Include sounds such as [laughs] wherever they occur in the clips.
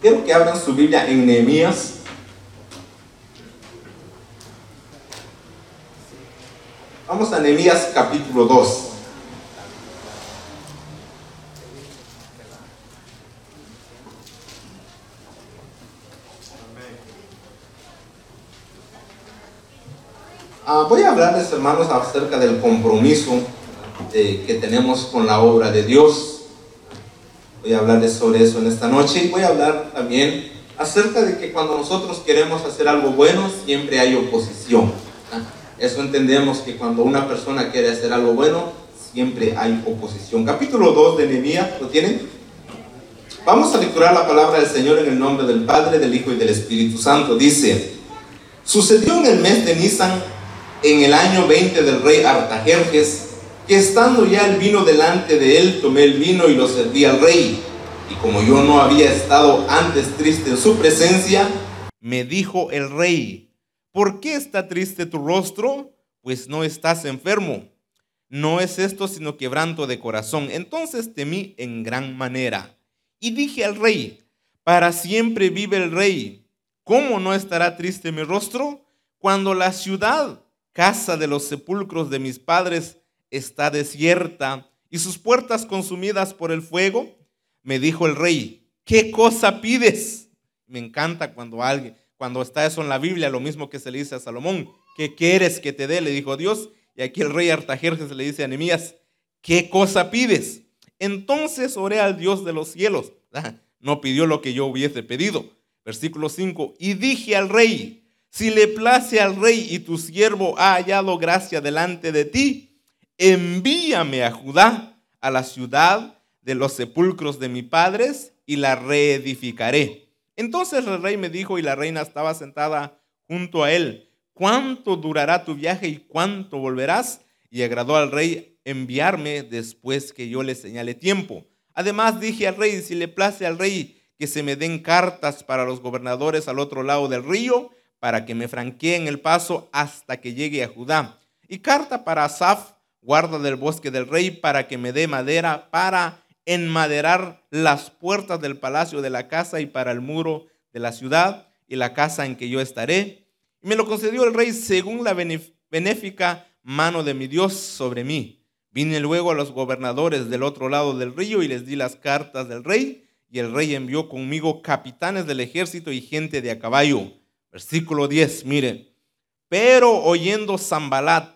Quiero que abran su Biblia en Nehemías. Vamos a Nehemías capítulo 2. Ah, voy a hablarles, hermanos, acerca del compromiso eh, que tenemos con la obra de Dios. Voy a hablarles sobre eso en esta noche y voy a hablar también acerca de que cuando nosotros queremos hacer algo bueno, siempre hay oposición. Eso entendemos que cuando una persona quiere hacer algo bueno, siempre hay oposición. Capítulo 2 de Nehemías, ¿lo tienen? Vamos a lecturar la palabra del Señor en el nombre del Padre, del Hijo y del Espíritu Santo. Dice, sucedió en el mes de Nisan, en el año 20 del rey Artajerjes, estando ya el vino delante de él, tomé el vino y lo serví al rey. Y como yo no había estado antes triste en su presencia, me dijo el rey, ¿por qué está triste tu rostro? Pues no estás enfermo. No es esto sino quebranto de corazón. Entonces temí en gran manera. Y dije al rey, para siempre vive el rey. ¿Cómo no estará triste mi rostro? Cuando la ciudad, casa de los sepulcros de mis padres, está desierta y sus puertas consumidas por el fuego, me dijo el rey, ¿qué cosa pides? Me encanta cuando alguien, cuando está eso en la Biblia, lo mismo que se le dice a Salomón, ¿qué quieres que te dé? Le dijo Dios. Y aquí el rey Artajerjes le dice a Nehemías, ¿qué cosa pides? Entonces oré al Dios de los cielos. [laughs] No pidió lo que yo hubiese pedido. Versículo 5. Y dije al rey, si le place al rey y tu siervo ha hallado gracia delante de ti, envíame a Judá, a la ciudad de los sepulcros de mis padres, y la reedificaré. Entonces el rey me dijo, y la reina estaba sentada junto a él, ¿cuánto durará tu viaje y cuánto volverás? Y agradó al rey enviarme después que yo le señale tiempo. Además dije al rey, si le place al rey que se me den cartas para los gobernadores al otro lado del río, para que me franqueen el paso hasta que llegue a Judá. Y carta para Asaf, guarda del bosque del rey, para que me dé madera para enmaderar las puertas del palacio de la casa y para el muro de la ciudad y la casa en que yo estaré. Y me lo concedió el rey según la benéfica mano de mi Dios sobre mí. Vine luego a los gobernadores del otro lado del río y les di las cartas del rey, y el rey envió conmigo capitanes del ejército y gente de a caballo. Versículo 10, mire. Pero oyendo Zambalat,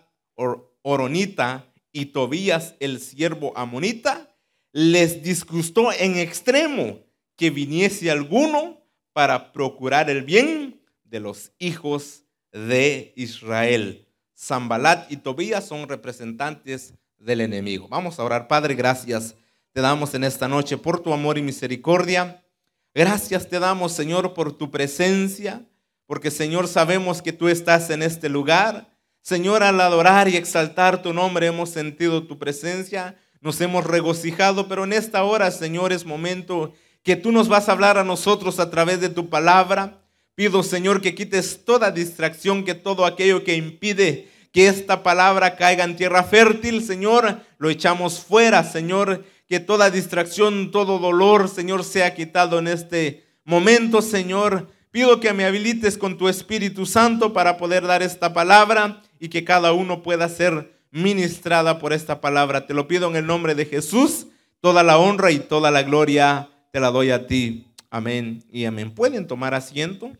Oronita, y Tobías, el siervo amonita, les disgustó en extremo que viniese alguno para procurar el bien de los hijos de Israel. Zambalat y Tobías son representantes del enemigo. Vamos a orar. Padre, gracias te damos en esta noche por tu amor y misericordia. Gracias te damos, Señor, por tu presencia, porque, Señor, sabemos que tú estás en este lugar. Señor, al adorar y exaltar tu nombre hemos sentido tu presencia, nos hemos regocijado, pero en esta hora, Señor, es momento que tú nos vas a hablar a nosotros a través de tu palabra. Pido, Señor, que quites toda distracción, que todo aquello que impide que esta palabra caiga en tierra fértil, Señor, lo echamos fuera, Señor, que toda distracción, todo dolor, Señor, sea quitado en este momento, Señor. Pido que me habilites con tu Espíritu Santo para poder dar esta palabra y que cada uno pueda ser ministrada por esta palabra. Te lo pido en el nombre de Jesús. Toda la honra y toda la gloria te la doy a ti. Amén y amén. ¿Pueden tomar asiento?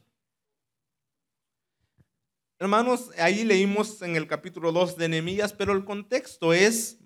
Hermanos, ahí leímos en el capítulo 2 de Nehemías, pero el contexto es,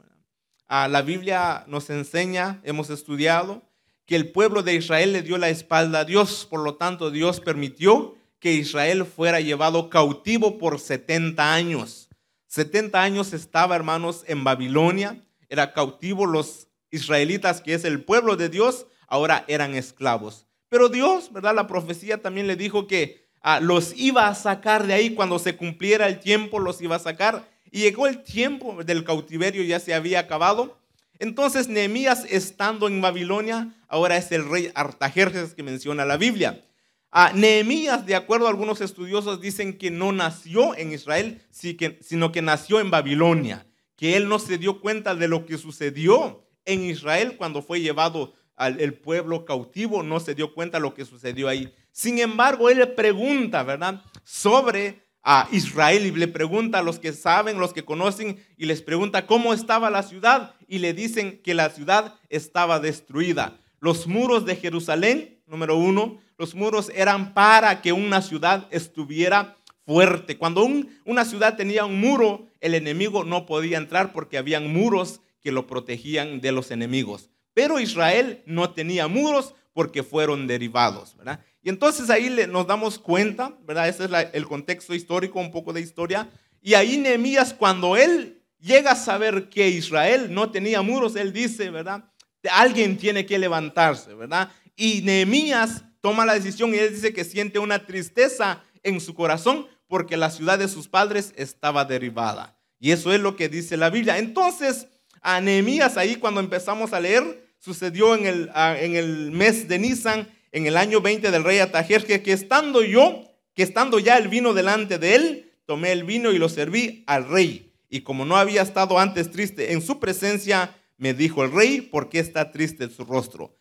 a la Biblia nos enseña, hemos estudiado, que el pueblo de Israel le dio la espalda a Dios, por lo tanto Dios permitió que Israel fuera llevado cautivo por 70 años. 70 años estaba, hermanos, en Babilonia, era cautivo los israelitas, que es el pueblo de Dios, ahora eran esclavos. Pero Dios, ¿verdad? La profecía también le dijo que Ah, los iba a sacar de ahí cuando se cumpliera el tiempo, los iba a sacar. Y llegó el tiempo del cautiverio, ya se había acabado. Entonces Nehemías, estando en Babilonia, ahora es el rey Artajerjes que menciona la Biblia. Ah, Nehemías, de acuerdo a algunos estudiosos, dicen que no nació en Israel, sino que nació en Babilonia, que él no se dio cuenta de lo que sucedió en Israel cuando fue llevado al pueblo cautivo, no se dio cuenta de lo que sucedió ahí. Sin embargo, él le pregunta, ¿verdad? Sobre a Israel y le pregunta a los que saben, los que conocen, y les pregunta cómo estaba la ciudad y le dicen que la ciudad estaba destruida. Los muros de Jerusalén, número uno, los muros eran para que una ciudad estuviera fuerte. Cuando una ciudad tenía un muro, el enemigo no podía entrar porque habían muros que lo protegían de los enemigos. Pero Israel no tenía muros porque fueron derivados, ¿verdad? Y entonces ahí nos damos cuenta, ¿verdad? Ese es el contexto histórico, un poco de historia. Y ahí Nehemías, cuando él llega a saber que Israel no tenía muros, él dice, ¿verdad? Alguien tiene que levantarse, ¿verdad? Y Nehemías toma la decisión y él dice que siente una tristeza en su corazón porque la ciudad de sus padres estaba derribada. Y eso es lo que dice la Biblia. Entonces, a Nehemías ahí cuando empezamos a leer, sucedió en el, en el mes de Nisan, en el año 20 del rey Atajerje, que estando yo, que estando ya el vino delante de él, tomé el vino y lo serví al rey. Y como no había estado antes triste en su presencia, me dijo el rey, ¿por qué está triste su rostro?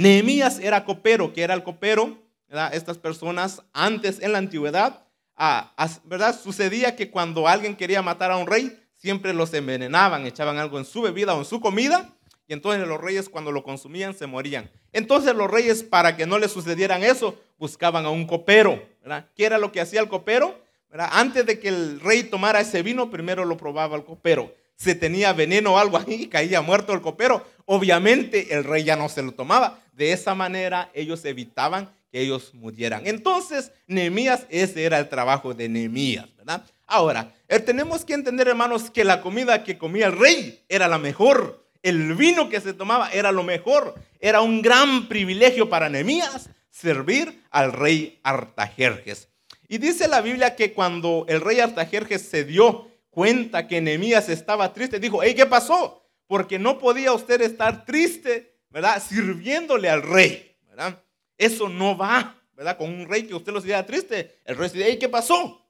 Nehemías era copero, que era el copero, estas personas antes en la antigüedad, ¿verdad? Sucedía que cuando alguien quería matar a un rey, siempre los envenenaban, echaban algo en su bebida o en su comida y entonces los reyes cuando lo consumían se morían. Entonces los reyes para que no les sucedieran eso, buscaban a un copero. ¿verdad? ¿Qué era lo que hacía el copero? Antes de que el rey tomara ese vino, primero lo probaba el copero. Se tenía veneno o algo ahí, caía muerto el copero. Obviamente el rey ya no se lo tomaba. De esa manera ellos evitaban que ellos murieran. Entonces, Nehemías, ese era el trabajo de Nehemías, ¿verdad? Ahora, eh, tenemos que entender, hermanos, que la comida que comía el rey era la mejor. El vino que se tomaba era lo mejor. Era un gran privilegio para Nehemías servir al rey Artajerjes. Y dice la Biblia que cuando el rey Artajerjes se dio cuenta que Nehemías estaba triste, dijo, hey, ¿qué pasó? Porque no podía usted estar triste, ¿verdad? Sirviéndole al rey, ¿verdad? Eso no va, ¿verdad? Con un rey que usted lo sienta triste, el rey dice, hey, ¿qué pasó?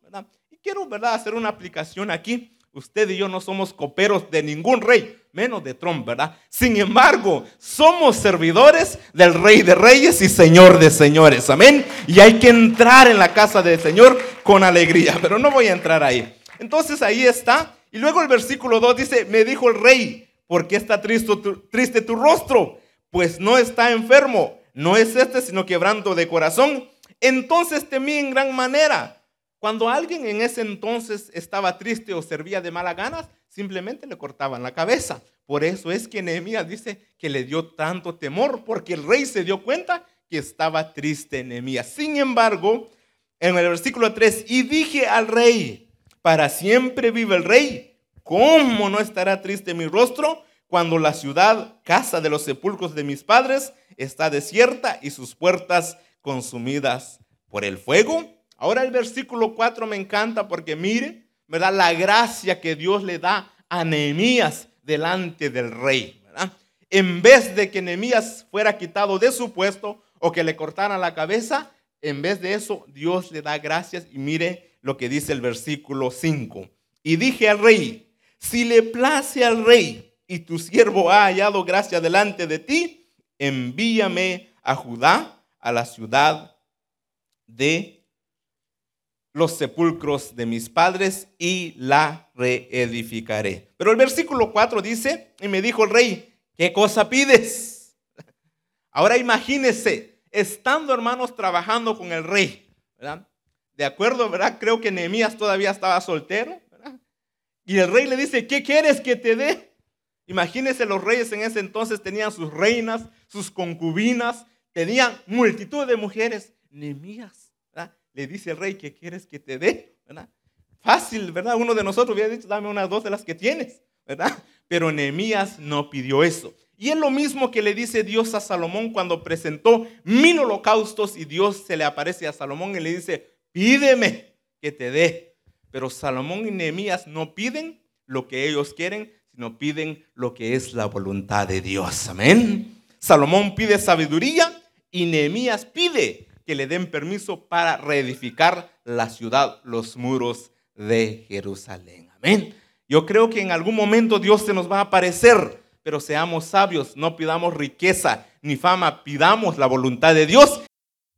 Y quiero, ¿verdad? Hacer una aplicación aquí. Usted y yo no somos coperos de ningún rey, menos de Trump, ¿verdad? Sin embargo, somos servidores del Rey de Reyes y Señor de Señores, amén. Y hay que entrar en la casa del Señor con alegría, pero no voy a entrar ahí. Entonces ahí está. Y luego el versículo 2 dice, me dijo el rey, ¿por qué está triste tu, triste tu rostro? Pues no está enfermo, no es este, sino quebrando de corazón. Entonces temí en gran manera cuando alguien en ese entonces estaba triste o servía de mala ganas, simplemente le cortaban la cabeza. Por eso es que Nehemías dice que le dio tanto temor, porque el rey se dio cuenta que estaba triste Nehemías. Sin embargo, en el versículo 3, y dije al rey, para siempre vive el rey, ¿cómo no estará triste mi rostro cuando la ciudad, casa de los sepulcros de mis padres, está desierta y sus puertas consumidas por el fuego? Ahora el versículo 4 me encanta porque mire, ¿verdad? La gracia que Dios le da a Nehemías delante del rey. En vez de que Nehemías fuera quitado de su puesto o que le cortaran la cabeza, en vez de eso, Dios le da gracias y mire lo que dice el versículo 5. Y dije al rey, si le place al rey y tu siervo ha hallado gracia delante de ti, envíame a Judá, a la ciudad de los sepulcros de mis padres y la reedificaré. Pero el versículo 4 dice, y me dijo el rey, ¿qué cosa pides? Ahora imagínese, estando hermanos trabajando con el rey, ¿verdad? De acuerdo, ¿verdad? Creo que Nehemías todavía estaba soltero, ¿verdad? Y el rey le dice, ¿qué quieres que te dé? Imagínense los reyes en ese entonces tenían sus reinas, sus concubinas, tenían multitud de mujeres. Nehemías. Le dice el rey, ¿qué quieres que te dé? ¿verdad? Fácil, ¿verdad? Uno de nosotros hubiera dicho, dame unas dos de las que tienes, ¿verdad? Pero Nehemías no pidió eso. Y es lo mismo que le dice Dios a Salomón cuando presentó mil holocaustos y Dios se le aparece a Salomón y le dice, pídeme que te dé. Pero Salomón y Nehemías no piden lo que ellos quieren, sino piden lo que es la voluntad de Dios. Amén. Salomón pide sabiduría y Nehemías pide que le den permiso para reedificar la ciudad, los muros de Jerusalén. Amén. Yo creo que en algún momento Dios se nos va a aparecer pero seamos sabios, no pidamos riqueza ni fama, pidamos la voluntad de Dios.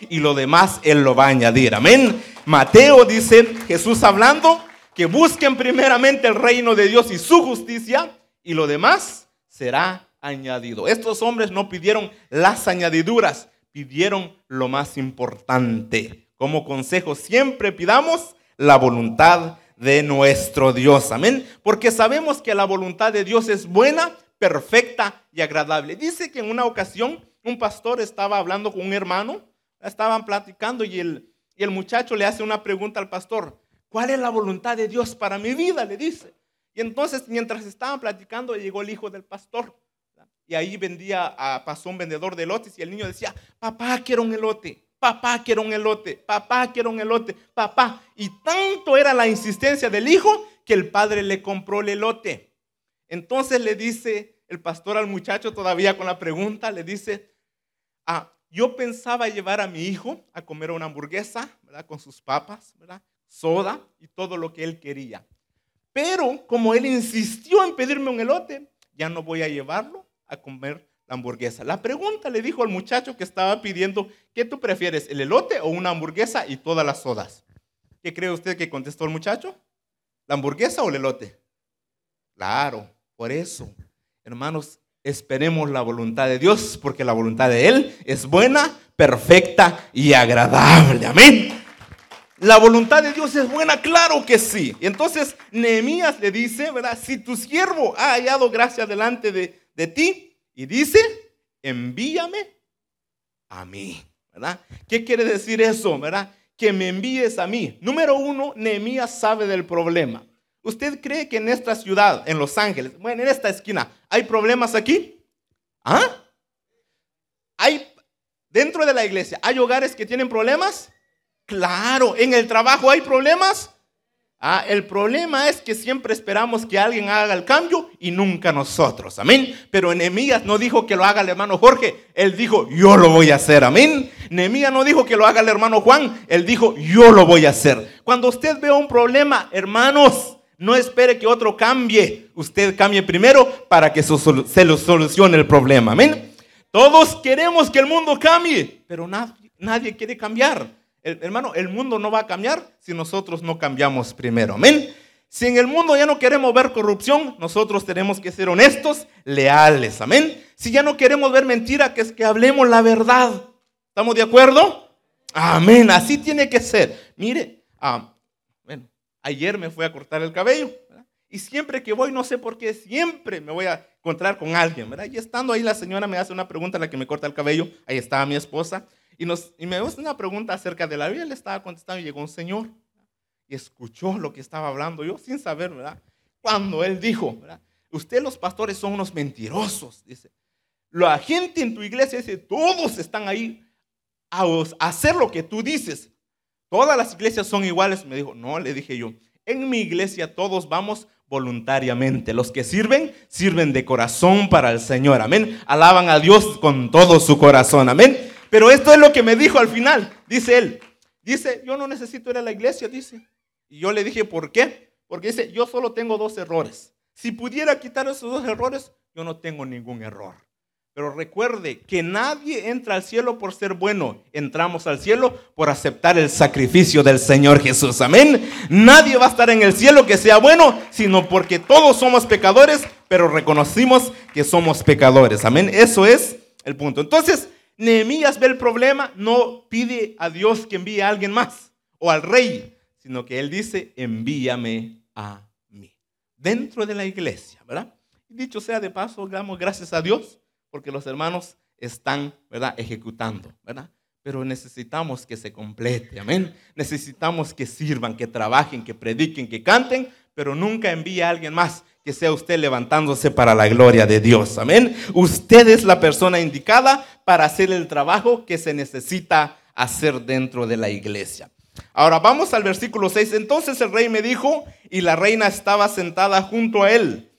y lo demás Él lo va a añadir. Amén. Mateo dice, Jesús hablando, que busquen primeramente el reino de Dios y su justicia y lo demás será añadido. Estos hombres no pidieron las añadiduras, pidieron lo más importante. Como consejo, siempre pidamos la voluntad de nuestro Dios. Amén. Porque sabemos que la voluntad de Dios es buena, perfecta y agradable. Dice que en una ocasión un pastor estaba hablando con un hermano estaban platicando y el, y el muchacho le hace una pregunta al pastor. ¿Cuál es la voluntad de Dios para mi vida? Le dice. Y entonces, mientras estaban platicando, llegó el hijo del pastor. Y ahí vendía, pasó un vendedor de elotes y el niño decía, papá, quiero un elote. Papá, quiero un elote. Papá, quiero un elote. Papá. Y tanto era la insistencia del hijo que el padre le compró el elote. Entonces le dice el pastor al muchacho, todavía con la pregunta, le dice, ah, yo pensaba llevar a mi hijo a comer una hamburguesa, ¿verdad? Con sus papas, ¿verdad? Soda y todo lo que él quería. Pero como él insistió en pedirme un elote, ya no voy a llevarlo a comer la hamburguesa. La pregunta le dijo al muchacho que estaba pidiendo, ¿qué tú prefieres, el elote o una hamburguesa y todas las sodas? ¿Qué cree usted que contestó el muchacho? ¿La hamburguesa o el elote? Claro, por eso, hermanos, esperemos la voluntad de Dios, porque la voluntad de Él es buena, perfecta y agradable. Amén. La voluntad de Dios es buena, claro que sí. Entonces Nehemías le dice, ¿verdad? Si tu siervo ha hallado gracia delante de, de ti, y dice, envíame a mí, ¿verdad? ¿Qué quiere decir eso, verdad? Que me envíes a mí. Número uno, Nehemías sabe del problema. ¿Usted cree que en esta ciudad, en Los Ángeles, bueno, en esta esquina, hay problemas aquí? ¿Ah? hay dentro de la iglesia, ¿hay hogares que tienen problemas? Claro, en el trabajo hay problemas. Ah, el problema es que siempre esperamos que alguien haga el cambio y nunca nosotros. Amén. Pero Nehemías no dijo que lo haga el hermano Jorge. Él dijo, yo lo voy a hacer. Amén. Nehemías no dijo que lo haga el hermano Juan. Él dijo, yo lo voy a hacer. Cuando usted vea un problema, hermanos, no espere que otro cambie. Usted cambie primero para que se lo solucione el problema. Amén. Todos queremos que el mundo cambie, pero nadie, quiere cambiar hermano, el mundo no va a cambiar si nosotros no cambiamos primero. Amén. Si en el mundo ya no queremos ver corrupción, nosotros tenemos que ser honestos, leales. Amén. Si ya no queremos ver mentira, que es que hablemos la verdad. ¿Estamos de acuerdo? Amén. Así tiene que ser. Mire, ah, ayer me fui a cortar el cabello. Y siempre que voy, no sé por qué, siempre me voy a encontrar con alguien. ¿verdad? Y estando ahí, la señora me hace una pregunta, la que me corta el cabello. Ahí estaba mi esposa. Y me hace una pregunta acerca de la Biblia. Le estaba contestando y llegó un señor y escuchó lo que estaba hablando yo sin saber, ¿verdad? Cuando él dijo, ¿verdad? Usted los pastores son unos mentirosos, dice. La gente en tu iglesia dice, todos están ahí a hacer lo que tú dices. Todas las iglesias son iguales. Me dijo, no, le dije yo, en mi iglesia todos vamos voluntariamente. Los que sirven, sirven de corazón para el Señor. Amén. Alaban a Dios con todo su corazón. Amén. Pero esto es lo que me dijo al final, dice él. Dice, yo no necesito ir a la iglesia, dice. Y yo le dije, ¿por qué? Porque dice, yo solo tengo dos errores. Si pudiera quitar esos dos errores, yo no tengo ningún error. Pero recuerde que nadie entra al cielo por ser bueno. Entramos al cielo por aceptar el sacrificio del Señor Jesús. Amén. Nadie va a estar en el cielo que sea bueno, sino porque todos somos pecadores, pero reconocimos que somos pecadores. Amén. Eso es el punto. Entonces, Nehemías ve el problema, no pide a Dios que envíe a alguien más o al rey, sino que él dice, envíame a mí. Dentro de la iglesia, ¿verdad? Dicho sea de paso, damos gracias a Dios porque los hermanos están, ¿verdad? Ejecutando, ¿verdad? Pero necesitamos que se complete, amén. Necesitamos que sirvan, que trabajen, que prediquen, que canten, pero nunca envíe a alguien más que sea usted levantándose para la gloria de Dios. Amén. Usted es la persona indicada para hacer el trabajo que se necesita hacer dentro de la iglesia. Ahora vamos al versículo 6. Entonces el rey me dijo, y la reina estaba sentada junto a él.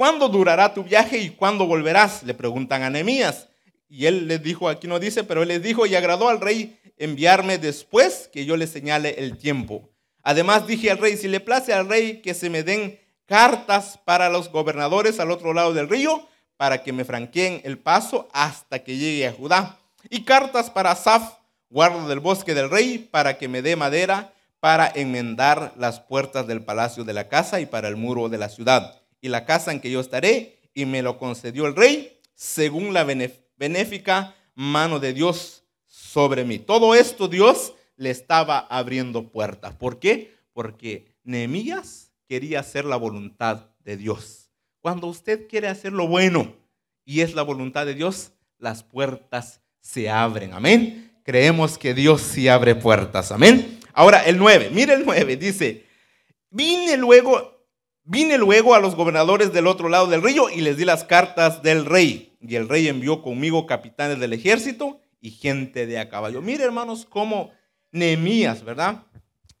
¿Cuándo, durará tu viaje y cuándo volverás? Le preguntan a Nehemías. Y él les dijo, aquí no dice, pero él les dijo, y agradó al rey enviarme después que yo le señale el tiempo. Además dije al rey, si le place al rey que se me den cartas para los gobernadores al otro lado del río, para que me franqueen el paso hasta que llegue a Judá. Y cartas para Asaf, guarda del bosque del rey, para que me dé madera para enmendar las puertas del palacio de la casa y para el muro de la ciudad. Y la casa en que yo estaré, y me lo concedió el rey, según la benéfica mano de Dios sobre mí. Todo esto Dios le estaba abriendo puertas. ¿Por qué? Porque Nehemías quería hacer la voluntad de Dios. Cuando usted quiere hacer lo bueno y es la voluntad de Dios, las puertas se abren. Amén. Creemos que Dios sí abre puertas. Amén. Ahora el 9, mire el 9, dice, vine luego, vine luego a los gobernadores del otro lado del río y les di las cartas del rey. Y el rey envió conmigo capitanes del ejército y gente de a caballo. Mire hermanos cómo Nehemías, ¿verdad?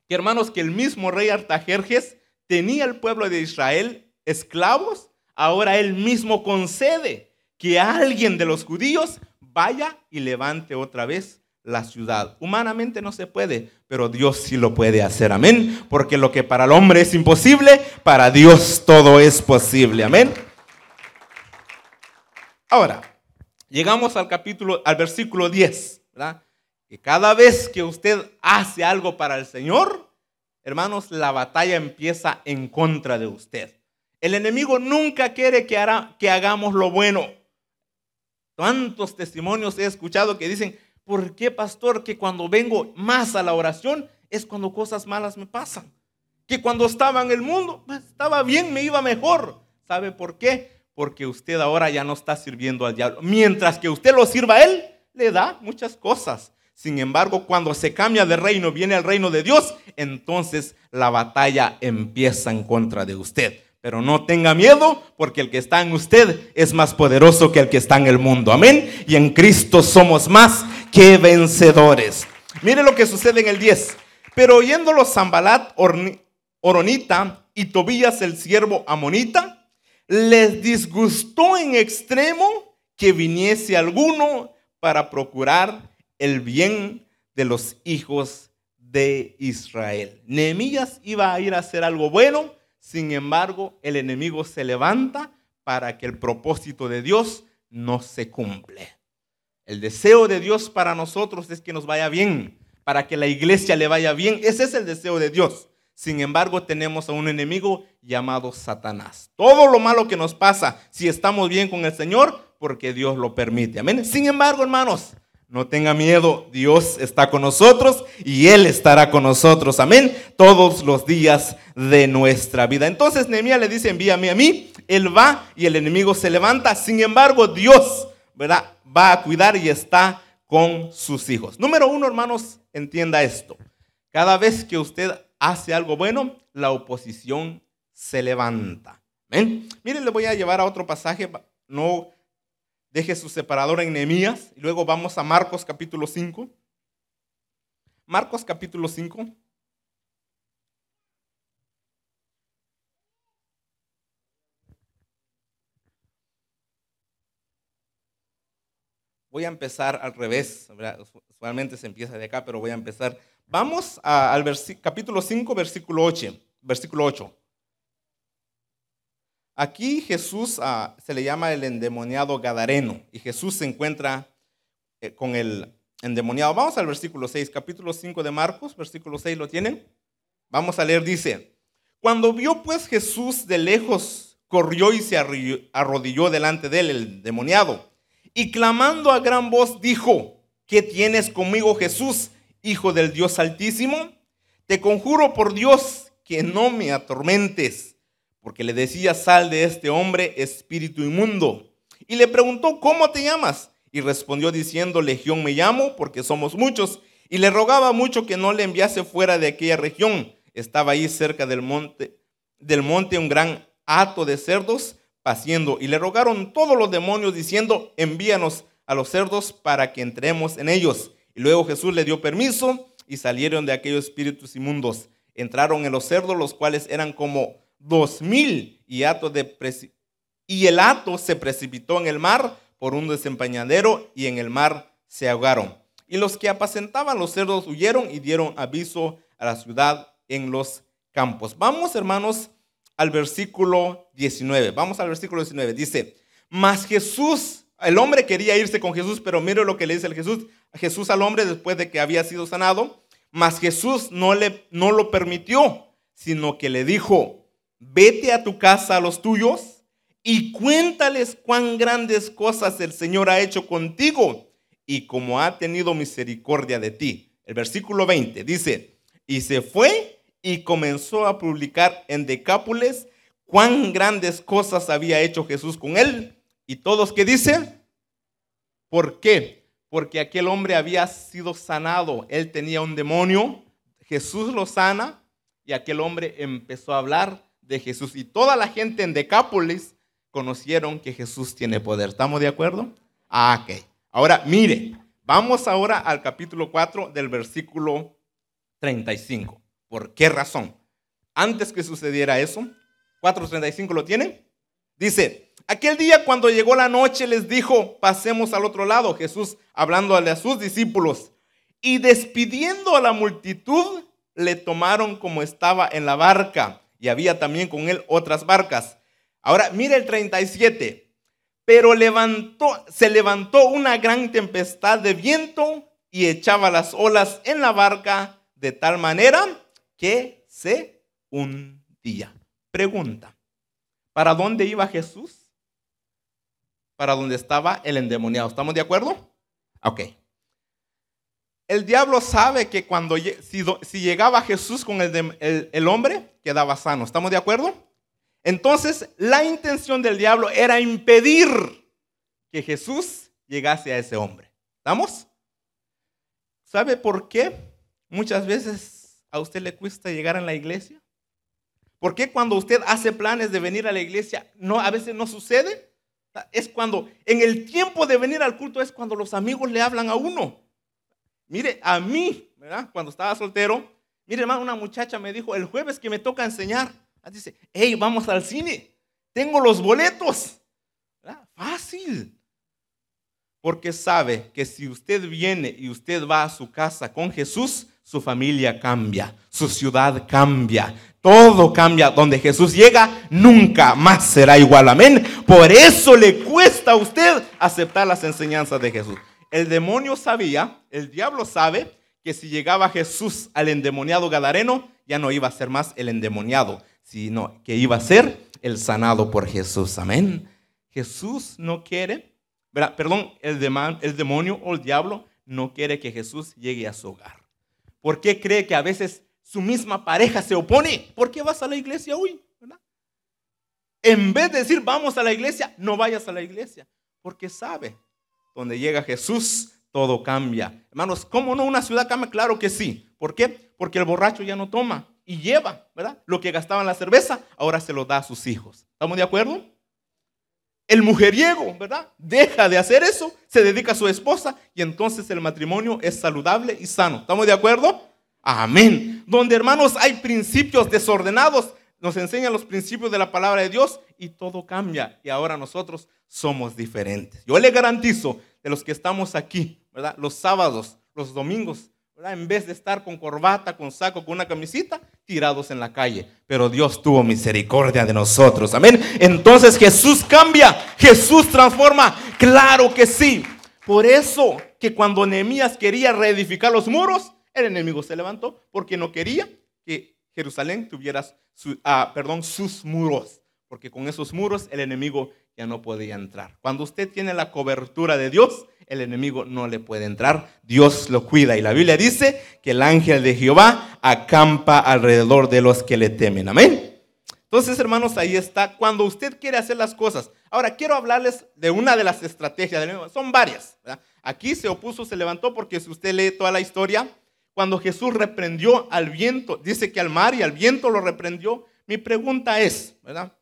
Que hermanos que el mismo rey Artajerjes tenía el pueblo de Israel esclavos, ahora él mismo concede que alguien de los judíos vaya y levante otra vez la ciudad. Humanamente no se puede, pero Dios sí lo puede hacer. Amén. Porque lo que para el hombre es imposible, para Dios todo es posible. Amén. Ahora, llegamos al capítulo, al versículo 10, ¿verdad? Que cada vez que usted hace algo para el Señor, hermanos, la batalla empieza en contra de usted. El enemigo nunca quiere que, que hagamos lo bueno. ¿Cuántos testimonios he escuchado que dicen, ¿por qué, pastor, que cuando vengo más a la oración es cuando cosas malas me pasan? Que cuando estaba en el mundo, pues, estaba bien, me iba mejor. ¿Sabe por qué? Porque usted ahora ya no está sirviendo al diablo. Mientras que usted lo sirva a él, le da muchas cosas. Sin embargo, cuando se cambia de reino, viene el reino de Dios, entonces la batalla empieza en contra de usted. Pero no tenga miedo porque el que está en usted es más poderoso que el que está en el mundo. Amén. Y en Cristo somos más que vencedores. Mire lo que sucede en el 10. Pero oyéndolo Zambalat, Oronita y Tobías el siervo Amonita, les disgustó en extremo que viniese alguno para procurar el bien de los hijos de Israel. Nehemías iba a ir a hacer algo bueno, sin embargo, el enemigo se levanta para que el propósito de Dios no se cumple. El deseo de Dios para nosotros es que nos vaya bien, para que la iglesia le vaya bien. Ese es el deseo de Dios. Sin embargo, tenemos a un enemigo llamado Satanás. Todo lo malo que nos pasa, si estamos bien con el Señor, porque Dios lo permite. Amén. Sin embargo, hermanos, no tenga miedo, Dios está con nosotros y Él estará con nosotros, amén, todos los días de nuestra vida. Entonces Nehemías le dice, envíame a mí, Él va y el enemigo se levanta, sin embargo Dios, ¿verdad? Va a cuidar y está con sus hijos. Número uno, hermanos, entienda esto. Cada vez que usted hace algo bueno, la oposición se levanta. ¿Ven? Miren, le voy a llevar a otro pasaje, no deje su separador en Nehemías y luego vamos a Marcos capítulo 5. Marcos capítulo 5. Voy a empezar al revés, usualmente se empieza de acá, pero voy a empezar. Vamos al capítulo 5, versículo 8. Versículo 8. Aquí Jesús ah, se le llama el endemoniado Gadareno y Jesús se encuentra eh, con el endemoniado. Vamos al versículo 6, capítulo 5 de Marcos, versículo 6, ¿lo tienen? Vamos a leer, dice, cuando vio pues Jesús de lejos, corrió y se arrodilló delante de él el endemoniado y clamando a gran voz dijo, ¿qué tienes conmigo Jesús, Hijo del Dios Altísimo? Te conjuro por Dios que no me atormentes porque le decía, sal de este hombre, espíritu inmundo. Y le preguntó, ¿cómo te llamas? Y respondió diciendo, Legión me llamo, porque somos muchos. Y le rogaba mucho que no le enviase fuera de aquella región. Estaba ahí cerca del monte, del monte un gran hato de cerdos paciendo. Y le rogaron todos los demonios diciendo, envíanos a los cerdos para que entremos en ellos. Y luego Jesús le dio permiso y salieron de aquellos espíritus inmundos. Entraron en los cerdos, los cuales eran como dos mil y, el hato se precipitó en el mar por un desempañadero y en el mar se ahogaron. Y los que apacentaban los cerdos huyeron y dieron aviso a la ciudad en los campos. Vamos, hermanos, al versículo 19. Vamos al versículo 19. Dice, mas Jesús, el hombre quería irse con Jesús, pero mire lo que le dice el Jesús, Jesús al hombre después de que había sido sanado, mas Jesús no, le, no lo permitió, sino que le dijo, vete a tu casa a los tuyos y cuéntales cuán grandes cosas el Señor ha hecho contigo y cómo ha tenido misericordia de ti. El versículo 20 dice, y se fue y comenzó a publicar en Decápolis cuán grandes cosas había hecho Jesús con él. Y todos que dicen, ¿por qué? Porque aquel hombre había sido sanado, él tenía un demonio, Jesús lo sana y aquel hombre empezó a hablar de Jesús. Y toda la gente en Decápolis conocieron que Jesús tiene poder. ¿Estamos de acuerdo? Ah. Ahora, mire, vamos ahora al capítulo 4 del versículo 35. ¿Por qué razón? Antes que sucediera eso, 4.35 lo tienen. Dice, aquel día cuando llegó la noche les dijo, pasemos al otro lado. Jesús hablando a sus discípulos. Y despidiendo a la multitud, le tomaron como estaba en la barca y había también con él otras barcas. Ahora, mire el 37. Pero levantó, se levantó una gran tempestad de viento y echaba las olas en la barca de tal manera que se hundía. Pregunta, ¿para dónde iba Jesús? Para dónde estaba el endemoniado. ¿Estamos de acuerdo? Ok. El diablo sabe que cuando si, llegaba Jesús con el, hombre, quedaba sano. ¿Estamos de acuerdo? Entonces, la intención del diablo era impedir que Jesús llegase a ese hombre. ¿Estamos? ¿Sabe por qué muchas veces a usted le cuesta llegar a la iglesia? ¿Por qué cuando usted hace planes de venir a la iglesia, no, a veces no sucede? Es cuando, en el tiempo de venir al culto, es cuando los amigos le hablan a uno. Mire, a mí, ¿verdad? Cuando estaba soltero, mire, hermano, una muchacha me dijo, el jueves que me toca enseñar, dice, hey, vamos al cine, tengo los boletos. Fácil. Porque sabe que si usted viene y usted va a su casa con Jesús, su familia cambia, su ciudad cambia, todo cambia. Donde Jesús llega, nunca más será igual. Amén. Por eso le cuesta a usted aceptar las enseñanzas de Jesús. El demonio sabía, el diablo sabe que si llegaba Jesús al endemoniado Gadareno, ya no iba a ser más el endemoniado, sino que iba a ser el sanado por Jesús. Amén. Jesús no quiere, perdón, el, el demonio o el diablo no quiere que Jesús llegue a su hogar. ¿Por qué cree que a veces su misma pareja se opone? ¿Por qué vas a la iglesia hoy? En vez de decir vamos a la iglesia, no vayas a la iglesia, porque sabe, donde llega Jesús, todo cambia. Hermanos, ¿cómo no una ciudad cambia? Claro que sí. ¿Por qué? Porque el borracho ya no toma y lleva, ¿verdad? Lo que gastaba en la cerveza, ahora se lo da a sus hijos. ¿Estamos de acuerdo? El mujeriego, ¿verdad? Deja de hacer eso, se dedica a su esposa y entonces el matrimonio es saludable y sano. ¿Estamos de acuerdo? Amén. Donde hermanos hay principios desordenados, nos enseñan los principios de la palabra de Dios y todo cambia. Y ahora nosotros somos diferentes. Yo le garantizo de los que estamos aquí. Los sábados, los domingos, en vez de estar con corbata, con saco, con una camisita, tirados en la calle. Pero Dios tuvo misericordia de nosotros. Amén. Entonces Jesús cambia, Jesús transforma. Claro que sí. Por eso que cuando Nehemías quería reedificar los muros, el enemigo se levantó porque no quería que Jerusalén tuviera ah, perdón, sus muros. Porque con esos muros el enemigo ya no podía entrar. Cuando usted tiene la cobertura de Dios, el enemigo no le puede entrar. Dios lo cuida. Y la Biblia dice que el ángel de Jehová acampa alrededor de los que le temen. Amén. Entonces, hermanos, ahí está. Cuando usted quiere hacer las cosas. Ahora, quiero hablarles de una de las estrategias. Son varias. Aquí se opuso, se levantó, porque si usted lee toda la historia, cuando Jesús reprendió al viento, dice que al mar y al viento lo reprendió. Mi pregunta es, ¿verdad?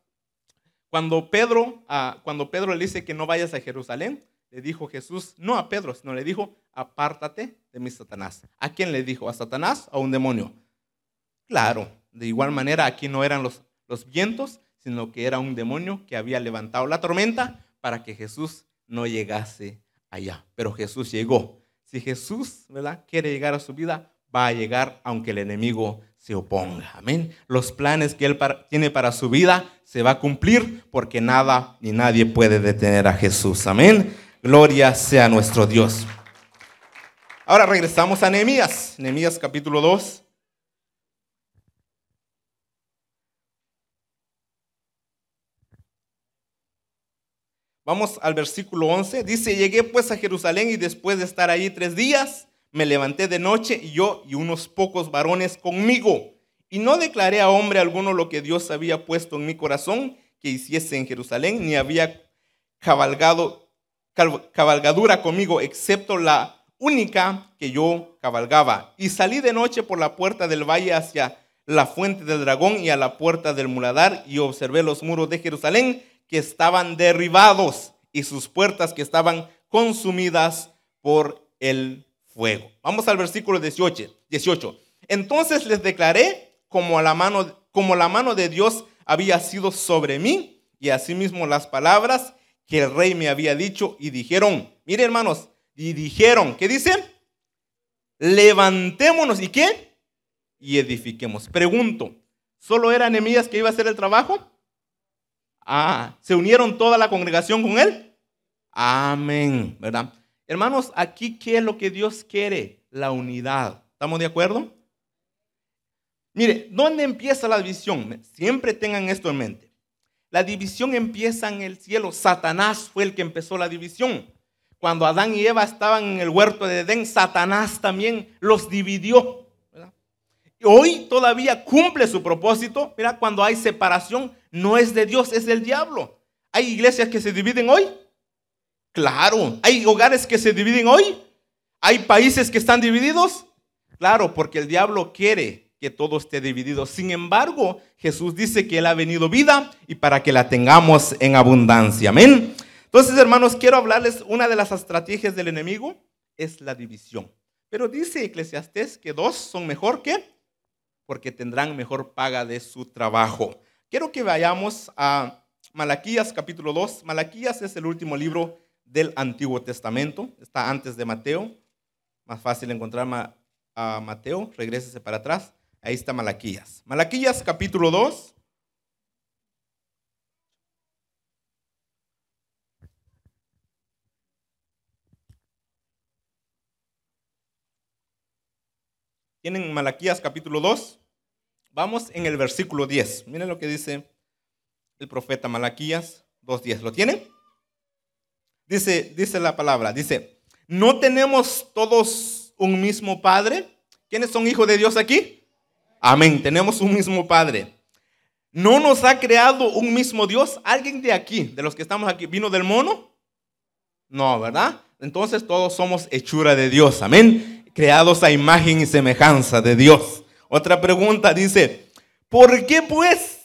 Cuando Pedro, ah, cuando Pedro le dice que no vayas a Jerusalén, le dijo Jesús, no a Pedro, sino le dijo, apártate de mi Satanás. ¿A quién le dijo? ¿A Satanás o a un demonio? Claro, de igual manera aquí no eran los, los vientos, sino que era un demonio que había levantado la tormenta para que Jesús no llegase allá. Pero Jesús llegó. Si Jesús ¿verdad? quiere llegar a su vida, va a llegar aunque el enemigo se oponga. Amén. Los planes que Él tiene para su vida se va a cumplir porque nada ni nadie puede detener a Jesús. Amén. Gloria sea nuestro Dios. Ahora regresamos a Nehemías. Nehemías capítulo 2. Vamos al versículo 11. Dice, llegué pues a Jerusalén y después de estar ahí tres días, me levanté de noche y yo y unos pocos varones conmigo. Y no declaré a hombre alguno lo que Dios había puesto en mi corazón que hiciese en Jerusalén, ni había cabalgado cabalgadura conmigo, excepto la única que yo cabalgaba. Y salí de noche por la puerta del valle hacia la fuente del dragón y a la puerta del muladar y observé los muros de Jerusalén que estaban derribados y sus puertas que estaban consumidas por el fuego. Vamos al versículo 18. 18. Entonces les declaré como, la mano, como la mano de Dios había sido sobre mí y asimismo las palabras que el rey me había dicho y dijeron, mire hermanos, y dijeron, ¿qué dicen? Levantémonos y qué? Y edifiquemos. Pregunto, ¿solo era Nehemías que iba a hacer el trabajo? Ah, ¿se unieron toda la congregación con él? Amén, ¿verdad? Hermanos, aquí qué es lo que Dios quiere? La unidad. ¿Estamos de acuerdo? Mire, ¿dónde empieza la división? Siempre tengan esto en mente. La división empieza en el cielo. Satanás fue el que empezó la división. Cuando Adán y Eva estaban en el huerto de Edén, Satanás también los dividió. Hoy todavía cumple su propósito. Mira, cuando hay separación, no es de Dios, es del diablo. ¿Hay iglesias que se dividen hoy? Claro. ¿Hay hogares que se dividen hoy? ¿Hay países que están divididos? Claro, porque el diablo quiere que todo esté dividido. Sin embargo, Jesús dice que Él ha venido vida y para que la tengamos en abundancia. Amén. Entonces, hermanos, quiero hablarles una de las estrategias del enemigo es la división. Pero dice Eclesiastés que dos son mejor que porque tendrán mejor paga de su trabajo. Quiero que vayamos a Malaquías capítulo 2. Malaquías es el último libro del Antiguo Testamento. Está antes de Mateo. Más fácil encontrar a Mateo. Regrésese para atrás. Ahí está Malaquías. Malaquías capítulo 2. Tienen Malaquías capítulo 2. Vamos en el versículo 10. Miren lo que dice el profeta Malaquías 2.10. ¿Lo tienen? Dice, dice la palabra, dice, ¿no tenemos todos un mismo Padre? ¿Quiénes son hijos de Dios aquí? Amén, tenemos un mismo Padre. ¿No nos ha creado un mismo Dios? ¿Alguien de aquí, de los que estamos aquí, vino del mono? No, ¿verdad? Entonces todos somos hechura de Dios, amén. Creados a imagen y semejanza de Dios. Otra pregunta dice, ¿por qué pues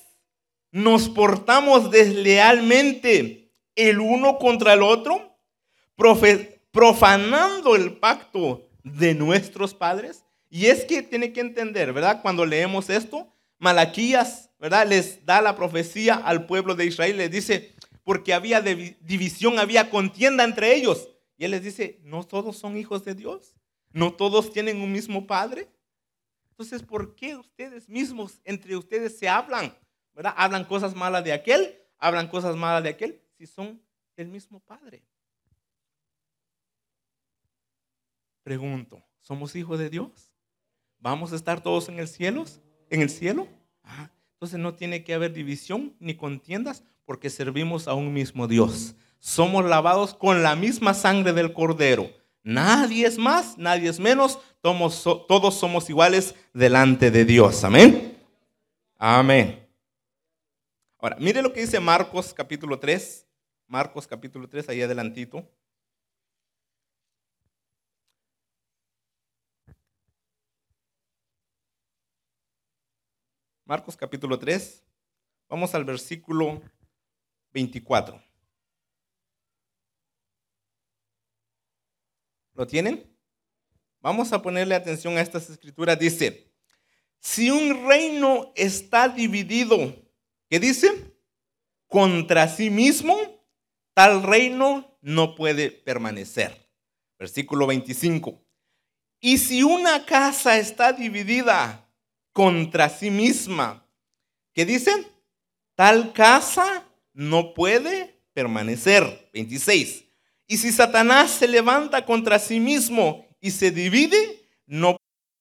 nos portamos deslealmente el uno contra el otro, profanando el pacto de nuestros padres? Y es que tiene que entender, ¿verdad? Cuando leemos esto, Malaquías, ¿verdad? Les da la profecía al pueblo de Israel, les dice, porque había división, había contienda entre ellos. Y él les dice, no todos son hijos de Dios, no todos tienen un mismo padre. Entonces, ¿por qué ustedes mismos, entre ustedes, se hablan? ¿Verdad? Hablan cosas malas de aquel, hablan cosas malas de aquel, si son el mismo Padre. Pregunto, ¿somos hijos de Dios? ¿Vamos a estar todos en el cielo? ¿En el cielo? Ah, entonces no tiene que haber división ni contiendas porque servimos a un mismo Dios. Somos lavados con la misma sangre del Cordero. Nadie es más, nadie es menos, todos, somos iguales delante de Dios. Amén. Amén. Ahora, mire lo que dice Marcos capítulo 3. Marcos capítulo 3, ahí adelantito. Marcos capítulo 3. Vamos al versículo 24. ¿Lo tienen? Vamos a ponerle atención a estas escrituras. Dice, si un reino está dividido, ¿qué dice? Contra sí mismo, tal reino no puede permanecer. Versículo 25. Y si una casa está dividida contra sí misma, ¿qué dice? Tal casa no puede permanecer. 26. Y si Satanás se levanta contra sí mismo y se divide, no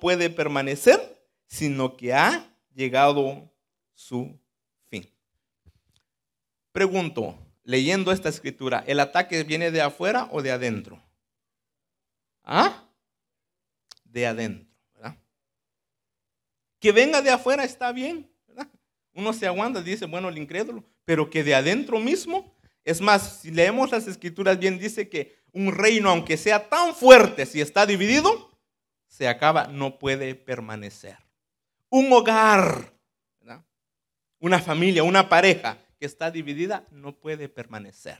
puede permanecer, sino que ha llegado su fin. Pregunto, leyendo esta escritura, ¿el ataque viene de afuera o de adentro? ¿Ah? De adentro, ¿verdad? Que venga de afuera está bien, ¿verdad? Uno se aguanta, dice, bueno, el incrédulo, pero que de adentro mismo, es más, si leemos las escrituras bien, dice que un reino, aunque sea tan fuerte, si está dividido, se acaba, no puede permanecer. Un hogar, una familia, una pareja que está dividida, no puede permanecer.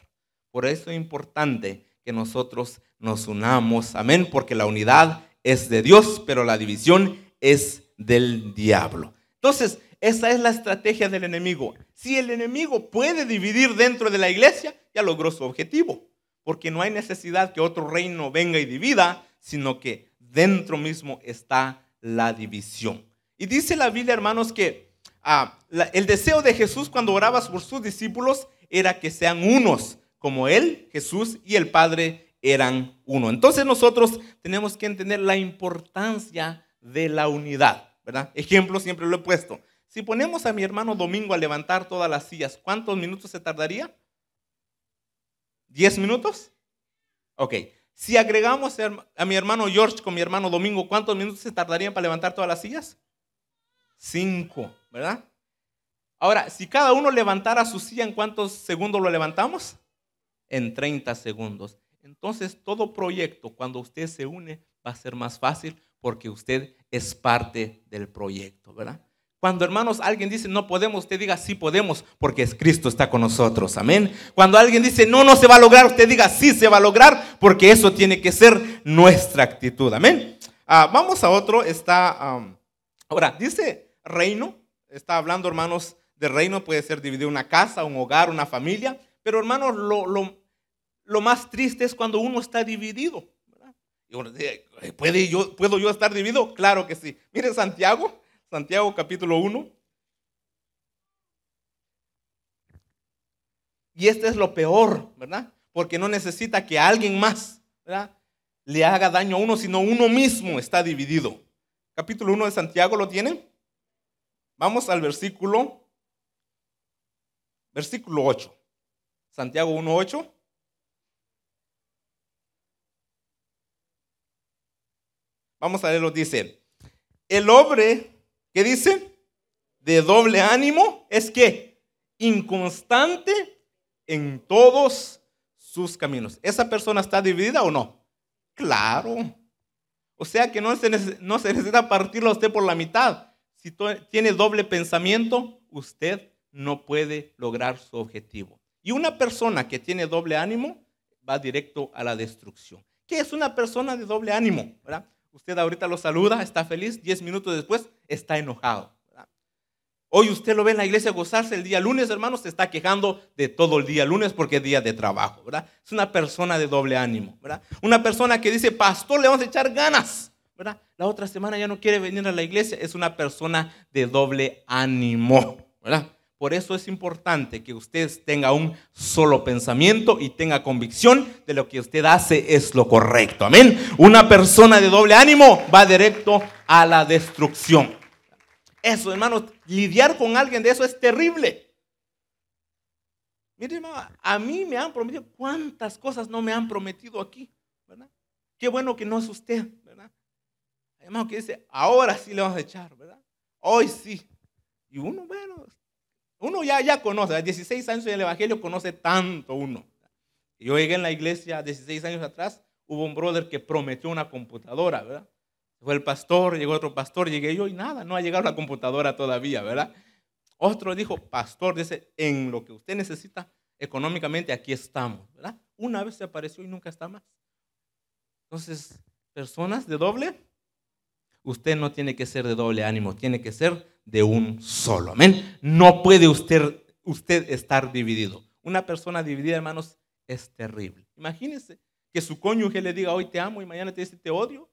Por eso es importante que nosotros nos unamos, amén, porque la unidad es de Dios, pero la división es del diablo. Entonces, esa es la estrategia del enemigo. Si el enemigo puede dividir dentro de la iglesia, ya logró su objetivo, porque no hay necesidad que otro reino venga y divida, sino que dentro mismo está la división. Y dice la Biblia, hermanos, que ah, el deseo de Jesús cuando oraba por sus discípulos era que sean unos, como Él, Jesús y el Padre eran uno. Entonces nosotros tenemos que entender la importancia de la unidad, ¿verdad? Ejemplo siempre lo he puesto. Si ponemos a mi hermano Domingo a levantar todas las sillas, ¿cuántos minutos se tardaría? ¿Diez minutos? Ok. Si agregamos a mi hermano George con mi hermano Domingo, ¿cuántos minutos se tardarían para levantar todas las sillas? Cinco, ¿verdad? Ahora, si cada uno levantara su silla, ¿en cuántos segundos lo levantamos? en 30 segundos. Entonces, todo proyecto, cuando usted se une, va a ser más fácil porque usted es parte del proyecto, ¿verdad? Cuando hermanos alguien dice no podemos, usted diga sí podemos porque es Cristo está con nosotros, amén. Cuando alguien dice no, no se va a lograr, usted diga sí se va a lograr porque eso tiene que ser nuestra actitud, amén. Ah, vamos a otro, está, ahora, dice reino, está hablando hermanos de reino, puede ser dividido una casa, un hogar, una familia, pero hermanos, lo, más triste es cuando uno está dividido. ¿Puede yo, ¿Puedo yo estar dividido? Claro que sí. Mire Santiago, Santiago capítulo 1. Y este es lo peor, ¿verdad? Porque no necesita que alguien más. Le haga daño a uno, sino uno mismo está dividido. Capítulo 1 de Santiago, ¿lo tienen? Vamos al versículo, versículo 8. Santiago 1.8. Vamos a leerlo, dice, el hombre, ¿qué dice? De doble ánimo es que inconstante en todos sus caminos. ¿Esa persona está dividida o no? Claro. O sea que no se, necesita partirlo a usted por la mitad. Si tiene doble pensamiento, usted no puede lograr su objetivo. Y una persona que tiene doble ánimo va directo a la destrucción. ¿Qué es una persona de doble ánimo? Usted ahorita lo saluda, está feliz, diez minutos después está enojado. Hoy usted lo ve en la iglesia gozarse el día lunes, hermano, se está quejando de todo el día lunes porque es día de trabajo, ¿verdad? Es una persona de doble ánimo, ¿verdad? Una persona que dice, pastor, le vamos a echar ganas, ¿verdad? La otra semana ya no quiere venir a la iglesia, es una persona de doble ánimo, ¿verdad? Por eso es importante que usted tenga un solo pensamiento y tenga convicción de lo que usted hace es lo correcto. Amén. Una persona de doble ánimo va directo a la destrucción. Eso, hermanos, lidiar con alguien de eso es terrible. Mire, hermano, a mí me han prometido cuántas cosas no me han prometido aquí, ¿verdad? Qué bueno que no es usted, ¿verdad? Hermano, que dice, ahora sí le vamos a echar, ¿verdad? Hoy sí. Y uno, bueno, uno ya, ya conoce, a 16 años en el Evangelio conoce tanto uno. Yo llegué en la iglesia 16 años atrás, hubo un brother que prometió una computadora, ¿verdad? Fue el pastor, llegó otro pastor, llegué yo y nada, no ha llegado la computadora todavía, ¿verdad? Otro dijo, pastor, dice, en lo que usted necesita económicamente, aquí estamos, ¿verdad? Una vez se apareció y nunca está más. Entonces, personas de doble, usted no tiene que ser de doble ánimo, tiene que ser de un solo. Amén. No puede usted, usted estar dividido. Una persona dividida, hermanos, es terrible. Imagínese que su cónyuge le diga hoy te amo y mañana te dice te odio.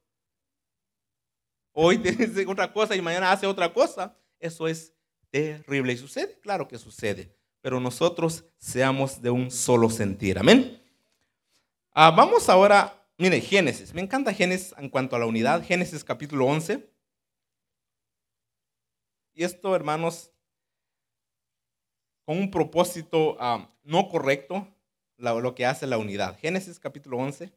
Hoy te [laughs] dice otra cosa y mañana hace otra cosa. Eso es terrible. ¿Y sucede? Claro que sucede. Pero nosotros seamos de un solo sentir. Amén. Ah, vamos ahora, mire, Génesis. Me encanta Génesis en cuanto a la unidad. Génesis capítulo 11. Y esto, hermanos, con un propósito ah, no correcto, lo que hace la unidad. Génesis capítulo 11.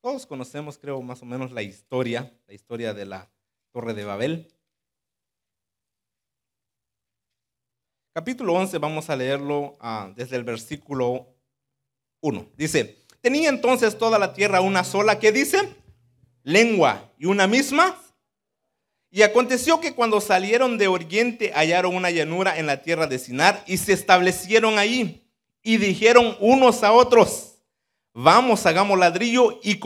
Todos conocemos, creo, más o menos la historia, la historia de la Torre de Babel. Capítulo 11, vamos a leerlo ah, desde el versículo 1. Dice, tenía entonces toda la tierra una sola, ¿qué dice? Lengua y una misma. Y aconteció que cuando salieron de Oriente hallaron una llanura en la tierra de Sinar y se establecieron ahí y dijeron unos a otros, vamos, hagamos ladrillo y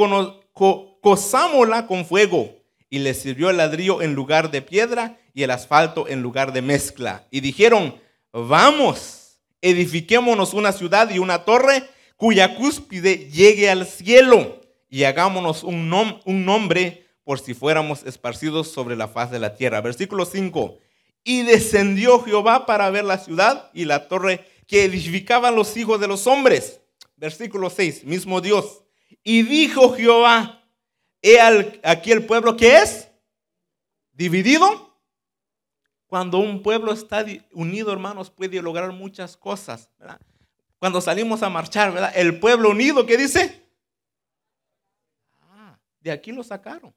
cosámosla con fuego. Y les sirvió el ladrillo en lugar de piedra y el asfalto en lugar de mezcla. Y dijeron, vamos, edifiquémonos una ciudad y una torre cuya cúspide llegue al cielo y hagámonos un, un nombre por si fuéramos esparcidos sobre la faz de la tierra. Versículo 5. Y descendió Jehová para ver la ciudad y la torre que edificaban los hijos de los hombres versículo 6, mismo Dios. Y dijo Jehová, he aquí el pueblo que es dividido. Cuando un pueblo está unido, hermanos, puede lograr muchas cosas. Cuando salimos a marchar. El pueblo unido, ¿qué dice? De aquí lo sacaron.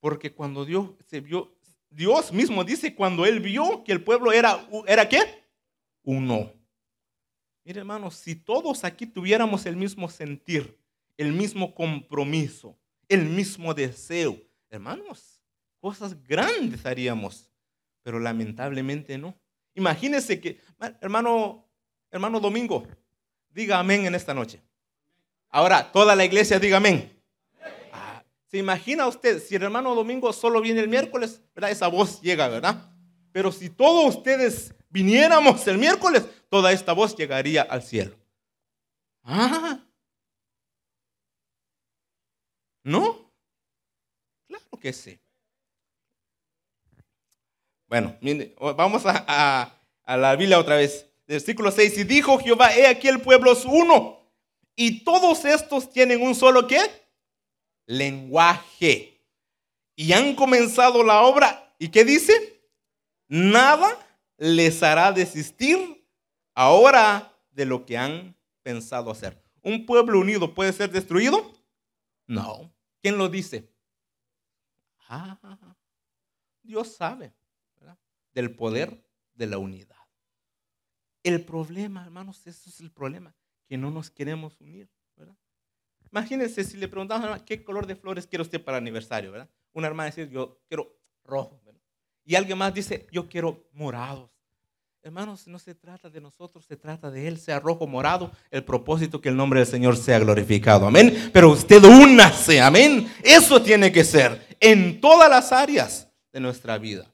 Porque cuando Dios se vio, Dios mismo dice, cuando Él vio que el pueblo era, ¿era qué? Uno. Mire, hermanos, si todos aquí tuviéramos el mismo sentir, el mismo compromiso, el mismo deseo, hermanos, cosas grandes haríamos, pero lamentablemente no. Imagínese que, hermano, hermano Domingo, diga amén en esta noche. Ahora, toda la iglesia diga amén. Ah, ¿Se imagina usted si el hermano Domingo solo viene el miércoles? ¿verdad? Esa voz llega, ¿verdad? Pero si todos ustedes viniéramos el miércoles, toda esta voz llegaría al cielo. Ah. ¿No? Claro que sí. Bueno, vamos a, la Biblia otra vez. Versículo 6. Y dijo Jehová, he aquí el pueblo es uno. Y todos estos tienen un solo qué? Lenguaje. Y han comenzado la obra. ¿Y qué dice? Nada les hará desistir ahora de lo que han pensado hacer. ¿Un pueblo unido puede ser destruido? No. ¿Quién lo dice? Ah, Dios sabe del poder de la unidad. El problema, hermanos, eso es el problema, que no nos queremos unir. Imagínense si le preguntamos, ¿qué color de flores quiere usted para aniversario? ¿verdad? Una hermana dice, yo quiero rojo. Y alguien más dice, yo quiero morados. Hermanos, no se trata de nosotros, se trata de Él, sea rojo, morado, el propósito que el nombre del Señor sea glorificado. Amén. Pero usted únase, amén. Eso tiene que ser en todas las áreas de nuestra vida.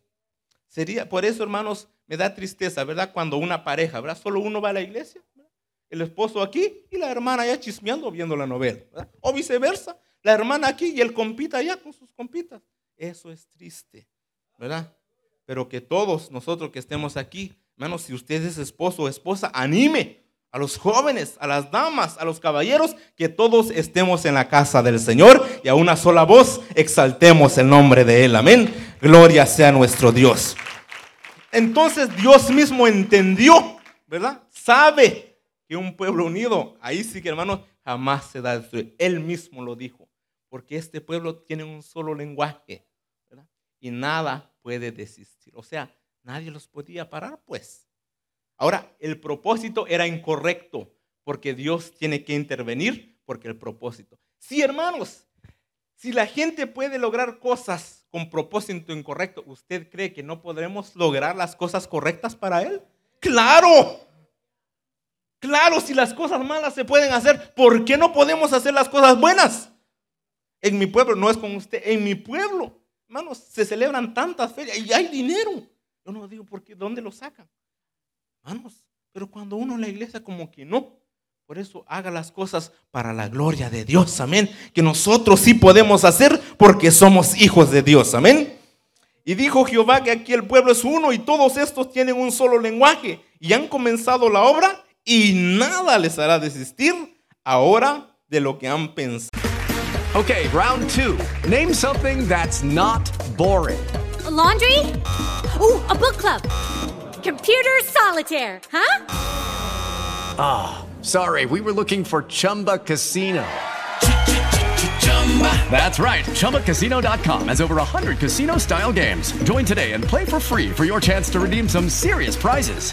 Sería, por eso, hermanos, me da tristeza, ¿verdad? Cuando una pareja, ¿verdad? Solo uno va a la iglesia, el esposo aquí y la hermana allá chismeando viendo la novela. O viceversa, la hermana aquí y el compita allá con sus compitas. Eso es triste, ¿verdad? pero que todos nosotros que estemos aquí, hermanos, si usted es esposo o esposa, anime a los jóvenes, a las damas, a los caballeros, que todos estemos en la casa del Señor y a una sola voz exaltemos el nombre de Él. Amén. Gloria sea nuestro Dios. Entonces Dios mismo entendió, ¿verdad? Sabe que un pueblo unido, ahí sí que hermanos, jamás se da destruir. Él mismo lo dijo, porque este pueblo tiene un solo lenguaje, ¿verdad? Y nada puede desistir. O sea, nadie los podía parar, pues. Ahora, el propósito era incorrecto, porque Dios tiene que intervenir, porque el propósito. Sí, hermanos, si la gente puede lograr cosas con propósito incorrecto, ¿usted cree que no podremos lograr las cosas correctas para Él? Claro. Claro, si las cosas malas se pueden hacer, ¿por qué no podemos hacer las cosas buenas? En mi pueblo, no es con usted, en mi pueblo Hermanos, se celebran tantas ferias y hay dinero. Yo no digo por qué, ¿dónde lo sacan? Hermanos, pero cuando uno en la iglesia como que no. Por eso haga las cosas para la gloria de Dios, amén. Que nosotros sí podemos hacer porque somos hijos de Dios, amén. Y dijo Jehová que aquí el pueblo es uno y todos estos tienen un solo lenguaje y han comenzado la obra y nada les hará desistir ahora de lo que han pensado. Okay, round two. Name something that's not boring. A laundry? Ooh, a book club. Computer solitaire, huh? Ah. Sorry, we were looking for Chumba Casino. That's right. ChumbaCasino.com has over 100 casino style games. Join today and play for free for your chance to redeem some serious prizes.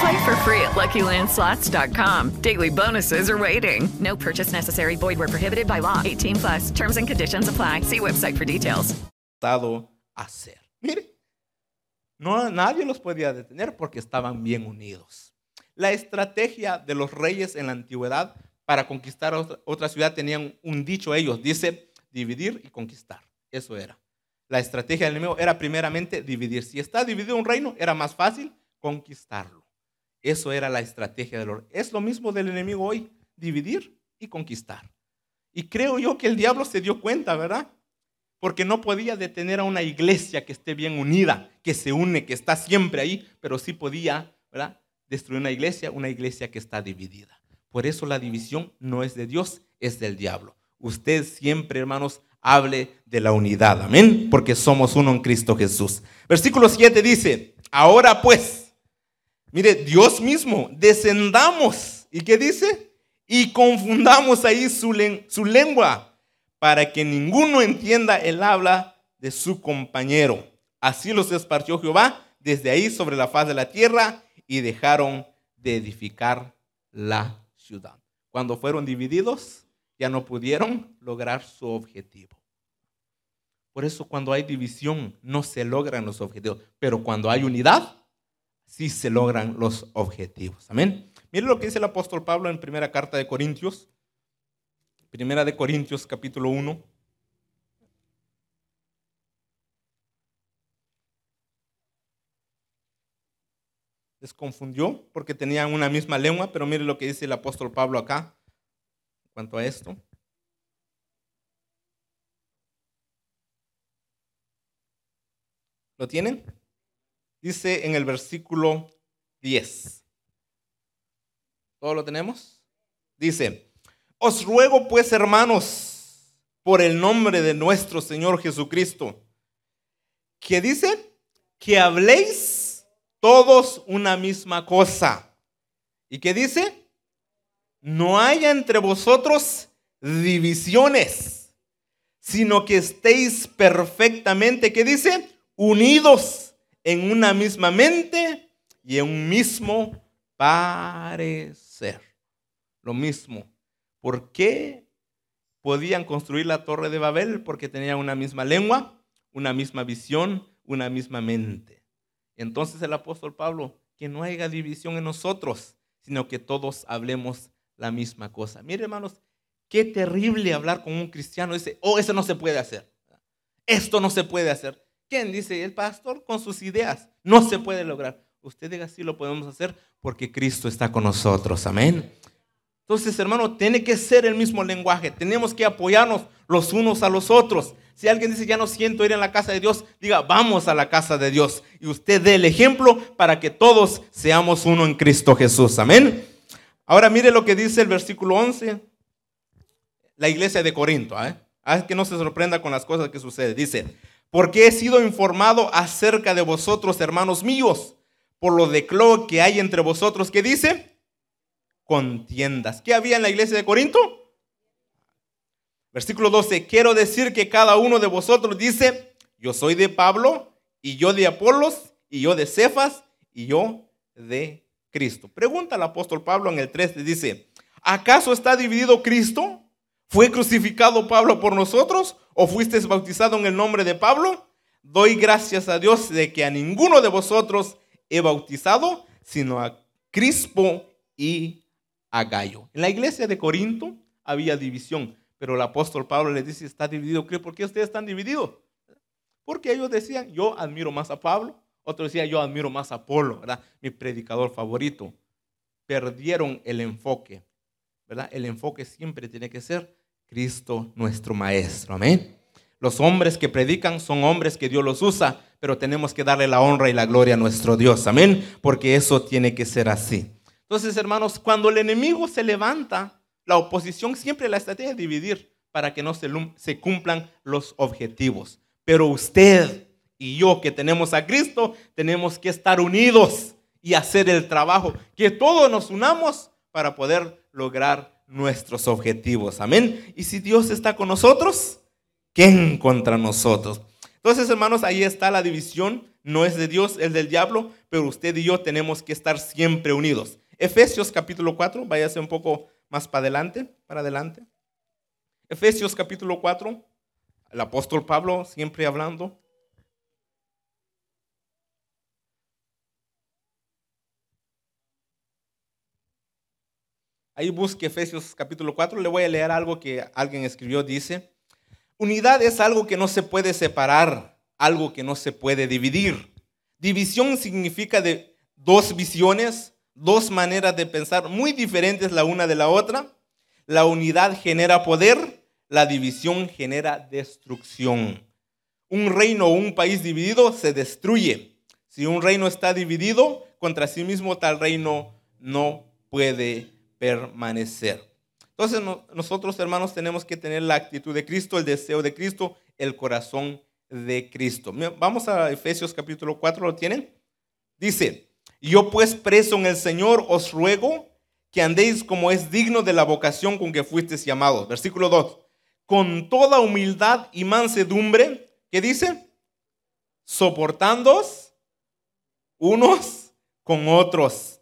Play for free at LuckyLandSlots.com. Daily bonuses are waiting. No purchase necessary. Void where prohibited by law. 18 plus. Terms and conditions apply. See website for details. Dado hacer. Mire, no, nadie los podía detener porque estaban bien unidos. La estrategia de los reyes en la antigüedad para conquistar otra ciudad tenían un dicho ellos, dice dividir y conquistar. Eso era. La estrategia del enemigo era primeramente dividir. Si está dividido un reino, era más fácil conquistarlo. Eso era la estrategia del los Es lo mismo del enemigo hoy, dividir y conquistar. Y creo yo que el diablo se dio cuenta, ¿verdad? Porque no podía detener a una iglesia que esté bien unida, que se une, que está siempre ahí, pero sí podía, ¿verdad? Destruir una iglesia, una iglesia que está dividida. Por eso la división no es de Dios, es del diablo. Usted siempre, hermanos, hable de la unidad. Amén. Porque somos uno en Cristo Jesús. Versículo 7 dice, ahora pues, mire, Dios mismo, descendamos. ¿Y qué dice? Y confundamos ahí su, lengua para que ninguno entienda el habla de su compañero. Así los esparció Jehová desde ahí sobre la faz de la tierra y dejaron de edificar la ciudad. Cuando fueron divididos, ya no pudieron lograr su objetivo. Por eso cuando hay división no se logran los objetivos, pero cuando hay unidad, sí se logran los objetivos. Amén. Mire lo que dice el apóstol Pablo en primera carta de Corintios, primera de Corintios capítulo 1. Les confundió porque tenían una misma lengua, pero mire lo que dice el apóstol Pablo acá en cuanto a esto. ¿Lo tienen? Dice en el versículo 10. ¿Todo lo tenemos? Dice, os ruego pues, hermanos, por el nombre de nuestro Señor Jesucristo, que dice que habléis todos una misma cosa. ¿Y qué dice? No haya entre vosotros divisiones, sino que estéis perfectamente, ¿qué dice? unidos en una misma mente y en un mismo parecer. Lo mismo. ¿Por qué podían construir la torre de Babel? Porque tenían una misma lengua, una misma visión, una misma mente. Entonces el apóstol Pablo, que no haya división en nosotros, sino que todos hablemos la misma cosa. Mire, hermanos, qué terrible hablar con un cristiano. Dice, oh, eso no se puede hacer. Esto no se puede hacer. ¿Quién dice? El pastor con sus ideas. No se puede lograr. Usted diga, sí lo podemos hacer porque Cristo está con nosotros. Amén. Entonces, hermano, tiene que ser el mismo lenguaje. Tenemos que apoyarnos los unos a los otros. Si alguien dice, ya no siento ir a la casa de Dios, diga, vamos a la casa de Dios. Y usted dé el ejemplo para que todos seamos uno en Cristo Jesús. Amén. Ahora mire lo que dice el versículo 11. La iglesia de Corinto. ¿eh? Haz que no se sorprenda con las cosas que suceden. Dice, porque he sido informado acerca de vosotros, hermanos míos, por lo de Clo que hay entre vosotros. ¿Qué dice? Contiendas. ¿Qué había en la iglesia de Corinto? Versículo 12. Quiero decir que cada uno de vosotros dice, yo soy de Pablo, y yo de Apolos, y yo de Cefas, y yo de Cristo. Pregunta al apóstol Pablo en el 3, dice, ¿acaso está dividido Cristo? ¿Fue crucificado Pablo por nosotros? o fuisteis bautizado en el nombre de Pablo, doy gracias a Dios de que a ninguno de vosotros he bautizado, sino a Crispo y a Gallo. En la iglesia de Corinto había división, pero el apóstol Pablo le dice, está dividido. ¿Por qué ustedes están divididos? Porque ellos decían, yo admiro más a Pablo, otros decían, yo admiro más a Apolo. Mi predicador favorito. Perdieron el enfoque. El enfoque siempre tiene que ser Cristo nuestro Maestro. Amén. Los hombres que predican son hombres que Dios los usa, pero tenemos que darle la honra y la gloria a nuestro Dios. Amén. Porque eso tiene que ser así. Entonces, hermanos, cuando el enemigo se levanta, la oposición siempre la estrategia es dividir para que no se, se cumplan los objetivos. Pero usted y yo que tenemos a Cristo, tenemos que estar unidos y hacer el trabajo, que todos nos unamos para poder lograr nuestros objetivos. Amén. Y si Dios está con nosotros, ¿quién contra nosotros? Entonces, hermanos, ahí está la división. No es de Dios, es del diablo, pero usted y yo tenemos que estar siempre unidos. Efesios capítulo 4, váyase un poco más para adelante, para adelante. Efesios capítulo 4, el apóstol Pablo siempre hablando. Ahí busque Efesios capítulo 4, le voy a leer algo que alguien escribió, dice, unidad es algo que no se puede separar, algo que no se puede dividir. División significa de dos visiones, dos maneras de pensar muy diferentes la una de la otra. La unidad genera poder, la división genera destrucción. Un reino o un país dividido se destruye. Si un reino está dividido contra sí mismo, tal reino no puede permanecer. Entonces nosotros hermanos tenemos que tener la actitud de Cristo, el deseo de Cristo, el corazón de Cristo. Vamos a Efesios capítulo 4, ¿lo tienen? Dice, yo pues preso en el Señor os ruego que andéis como es digno de la vocación con que fuisteis llamados. Versículo 2. Con toda humildad y mansedumbre, ¿qué dice? Soportándoos unos con otros,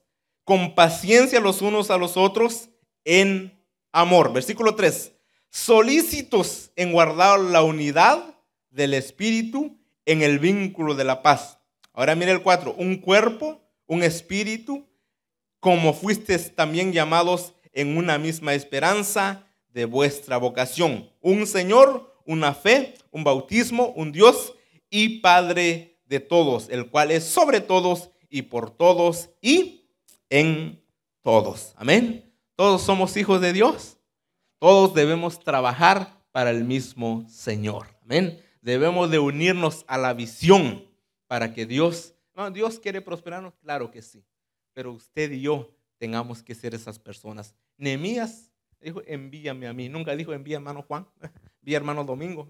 con paciencia los unos a los otros en amor. Versículo 3. Solícitos en guardar la unidad del Espíritu en el vínculo de la paz. Ahora mire el 4. Un cuerpo un espíritu, como fuisteis también llamados en una misma esperanza de vuestra vocación. Un Señor, una fe, un bautismo, un Dios y Padre de todos, el cual es sobre todos y por todos y en todos. Amén. Todos somos hijos de Dios. Todos debemos trabajar para el mismo Señor. Amén. Debemos de unirnos a la visión para que Dios Dios quiere prosperarnos, claro que sí. Pero usted y yo tengamos que ser esas personas. Nehemías dijo, envíame a mí. Nunca dijo, envía hermano Juan, [laughs] envía hermano Domingo.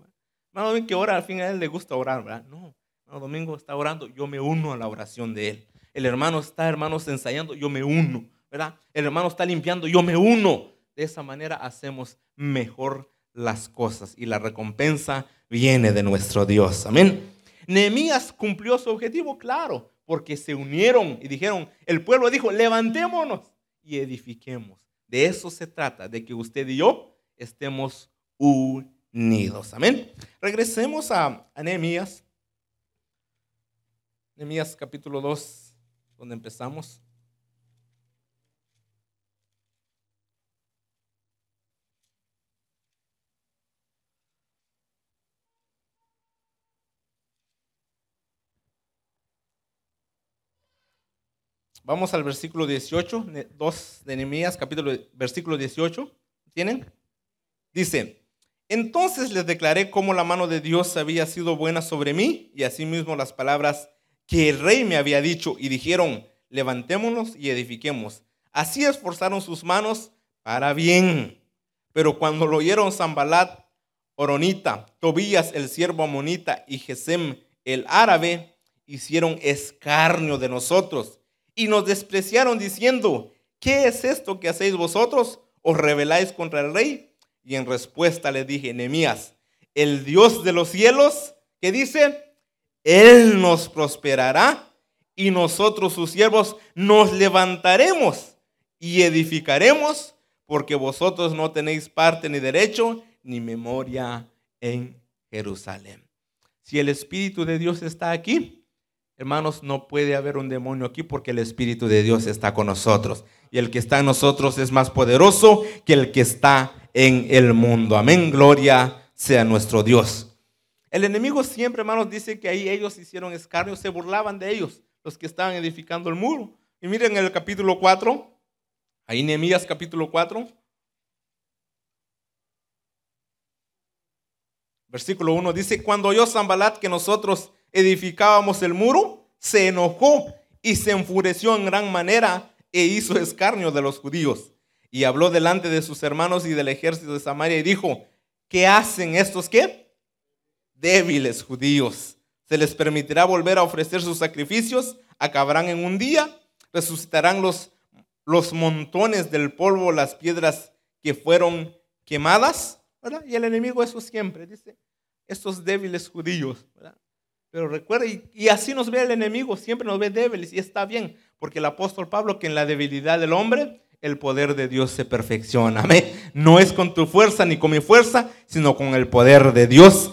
Hermano Domingo que ora, al fin a él le gusta orar, ¿verdad? No, hermano Domingo está orando, yo me uno a la oración de él. El hermano está, hermanos, ensayando, yo me uno, ¿verdad? El hermano está limpiando, yo me uno. De esa manera hacemos mejor las cosas y la recompensa viene de nuestro Dios. Amén. Nehemías cumplió su objetivo, claro, porque se unieron y dijeron, el pueblo dijo, levantémonos y edifiquemos. De eso se trata, de que usted y yo estemos unidos. Amén. Regresemos a, a Nehemías. Nehemías capítulo 2, donde empezamos. Vamos al versículo 18, 2 de Nehemías, capítulo, versículo 18. ¿Tienen? Dice, entonces les declaré cómo la mano de Dios había sido buena sobre mí y asimismo las palabras que el rey me había dicho y dijeron, levantémonos y edifiquemos. Así esforzaron sus manos para bien. Pero cuando lo oyeron Zambalat, Oronita, Tobías el siervo amonita y Gesem el árabe, hicieron escarnio de nosotros y nos despreciaron diciendo, ¿qué es esto que hacéis vosotros? ¿Os rebeláis contra el rey? Y en respuesta le dije, Nemías, el Dios de los cielos, que dice, Él nos prosperará y nosotros sus siervos nos levantaremos y edificaremos, porque vosotros no tenéis parte ni derecho ni memoria en Jerusalén. Si el Espíritu de Dios está aquí, Hermanos, no puede haber un demonio aquí porque el Espíritu de Dios está con nosotros. Y el que está en nosotros es más poderoso que el que está en el mundo. Amén. Gloria sea nuestro Dios. El enemigo siempre, hermanos, dice que ahí ellos hicieron escarnio, se burlaban de ellos, los que estaban edificando el muro. Y miren el capítulo 4, ahí Nehemías capítulo 4. Versículo 1 dice, cuando oyó Zambalat que nosotros edificábamos el muro, se enojó y se enfureció en gran manera e hizo escarnio de los judíos. Y habló delante de sus hermanos y del ejército de Samaria y dijo, ¿qué hacen estos qué? Débiles judíos. Se les permitirá volver a ofrecer sus sacrificios, acabarán en un día, resucitarán los, los montones del polvo, las piedras que fueron quemadas, ¿verdad? Y el enemigo eso siempre, dice, estos débiles judíos, ¿verdad? Pero recuerda, y, y, así nos ve el enemigo, siempre nos ve débiles, y está bien, porque el apóstol Pablo, que en la debilidad del hombre, el poder de Dios se perfecciona. Amén. No es con tu fuerza ni con mi fuerza, sino con el poder de Dios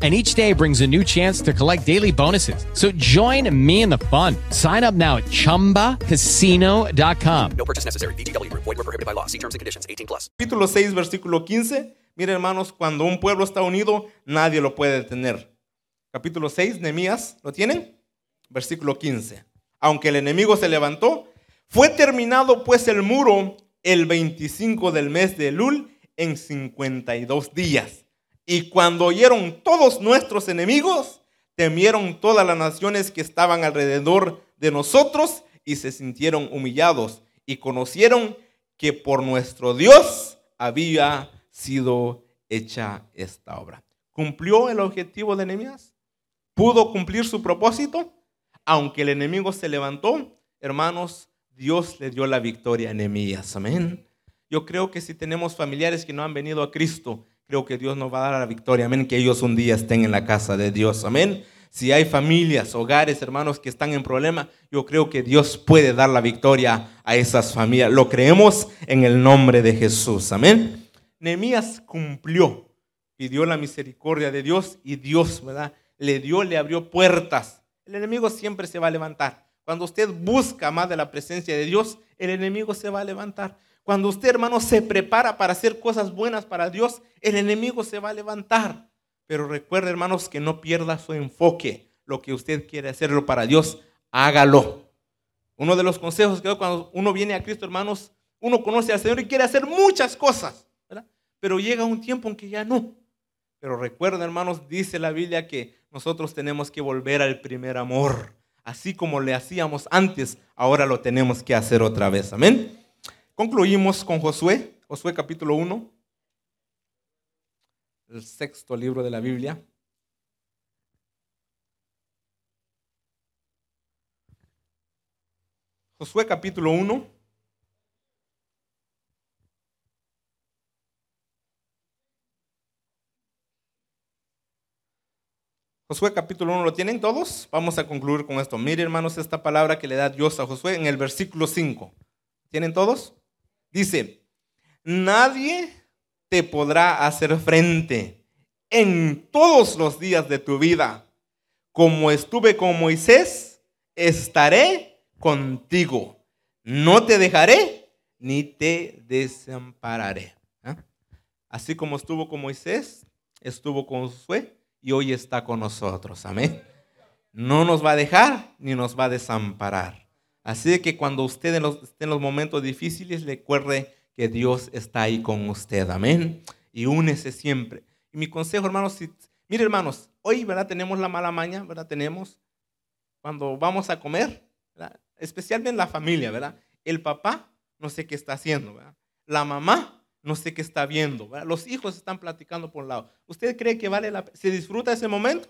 and each day brings a new chance to collect daily bonuses. So join me in the fun. Sign up now at ChumbaCasino.com. No purchase necessary. BGW. Void were prohibited by law. See terms and conditions. 18 plus. Capítulo 6, versículo 15. Miren, hermanos, cuando un pueblo está unido, nadie lo puede detener. Capítulo 6, Nehemías, ¿lo tienen? Versículo 15. Aunque el enemigo se levantó, fue terminado pues el muro el 25 del mes de Elul en 52 días. Y cuando oyeron todos nuestros enemigos, temieron todas las naciones que estaban alrededor de nosotros y se sintieron humillados y conocieron que por nuestro Dios había sido hecha esta obra. ¿Cumplió el objetivo de Nehemías? ¿Pudo cumplir su propósito? Aunque el enemigo se levantó, hermanos, Dios le dio la victoria a Nehemías. Amén. Yo creo que si tenemos familiares que no han venido a Cristo, creo que Dios nos va a dar la victoria. Amén. Que ellos un día estén en la casa de Dios. Amén. Si hay familias, hogares, hermanos que están en problema, yo creo que Dios puede dar la victoria a esas familias. Lo creemos en el nombre de Jesús. Amén. Nehemías cumplió, pidió la misericordia de Dios y Dios, ¿verdad? Le dio, le abrió puertas. El enemigo siempre se va a levantar. Cuando usted busca más de la presencia de Dios, el enemigo se va a levantar. Cuando usted, hermano, se prepara para hacer cosas buenas para Dios, el enemigo se va a levantar. Pero recuerde, hermanos, que no pierda su enfoque. Lo que usted quiere hacerlo para Dios, hágalo. Uno de los consejos que doy cuando uno viene a Cristo, hermanos, uno conoce al Señor y quiere hacer muchas cosas, ¿verdad? Pero llega un tiempo en que ya no. Pero recuerden, hermanos, dice la Biblia que nosotros tenemos que volver al primer amor. Así como le hacíamos antes, ahora lo tenemos que hacer otra vez. Amén. Concluimos con Josué, Josué capítulo 1, el sexto libro de la Biblia. Josué capítulo 1. Josué capítulo 1, ¿lo tienen todos? Vamos a concluir con esto. Mire, hermanos, esta palabra que le da Dios a Josué en el versículo 5. ¿Tienen todos? Dice, nadie te podrá hacer frente en todos los días de tu vida. Como estuve con Moisés, estaré contigo. No te dejaré ni te desampararé. ¿Ah? Así como estuvo con Moisés, estuvo con Josué y hoy está con nosotros. Amén. No nos va a dejar ni nos va a desamparar. Así que cuando usted en los, esté en los momentos difíciles, recuerde que Dios está ahí con usted. Amén. Y únese siempre. Y mi consejo, hermanos, mire, hermanos, hoy, ¿verdad? Tenemos la mala maña, ¿verdad? Tenemos cuando vamos a comer, especialmente la familia, ¿verdad? El papá no sé qué está haciendo. La mamá no sé qué está viendo. Los hijos están platicando por un lado. ¿Usted cree que vale la ¿Se disfruta ese momento?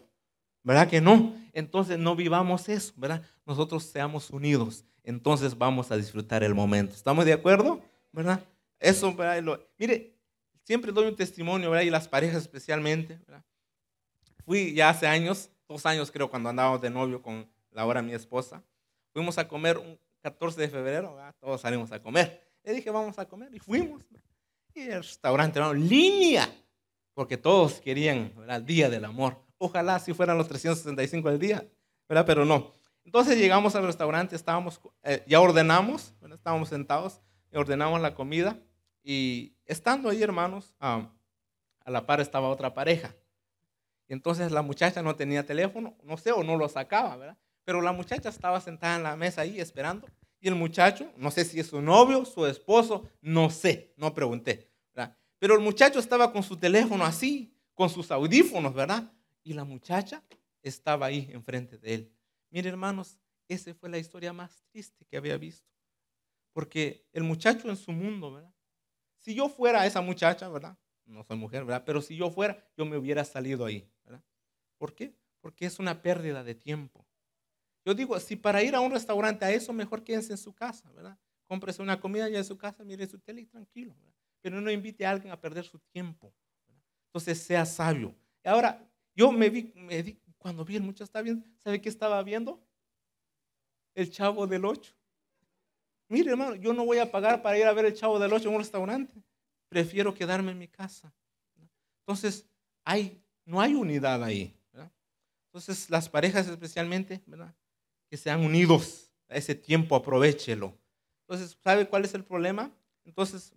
¿Verdad que no? Entonces no vivamos eso, ¿verdad? Nosotros seamos unidos. Entonces vamos a disfrutar el momento. ¿Estamos de acuerdo? ¿Verdad? Eso, ¿verdad? Lo- mire, siempre doy un testimonio, ¿verdad? Y las parejas especialmente, ¿verdad? Fui ya hace años, dos años creo, cuando andábamos de novio con la ahora mi esposa. Fuimos a comer un 14 de febrero, ¿verdad? todos salimos a comer. Le dije, vamos a comer, y fuimos. Y el restaurante, hermano, línea, porque todos querían, ¿verdad? El día del amor. Ojalá si fueran los 365 del día, ¿verdad? Pero no. Entonces llegamos al restaurante, estábamos, eh, ya ordenamos, ¿verdad? estábamos sentados, y ordenamos la comida, y estando ahí, hermanos, a la par estaba otra pareja. Y entonces la muchacha no tenía teléfono, no sé, o no lo sacaba, ¿verdad? Pero la muchacha estaba sentada en la mesa ahí esperando. Y el muchacho, no sé si es su novio, su esposo, no sé, no pregunté, ¿verdad? Pero el muchacho estaba con su teléfono así, con sus audífonos, ¿verdad? Y la muchacha estaba ahí enfrente de él. Mire, hermanos, esa fue la historia más triste que había visto. Porque el muchacho en su mundo, ¿verdad? Si yo fuera esa muchacha, ¿verdad? No soy mujer, ¿verdad? Pero si yo fuera, yo me hubiera salido ahí, ¿verdad? ¿Por qué? Porque es una pérdida de tiempo. Yo digo, si para ir a un restaurante a eso, mejor quédense en su casa, ¿verdad? Cómprese una comida ya en su casa, mire su tele y tranquilo, ¿verdad? Pero no invite a alguien a perder su tiempo. Entonces, sea sabio. Y ahora, yo me vi, me di, cuando vi el muchacho estaba viendo, ¿sabe qué estaba viendo? El chavo del 8. Mire, hermano, yo no voy a pagar para ir a ver el chavo del 8 en un restaurante. Prefiero quedarme en mi casa. Entonces, hay, no hay unidad ahí. Entonces, las parejas especialmente, ¿verdad? que sean unidos a ese tiempo, aprovechelo. Entonces, ¿sabe cuál es el problema? Entonces,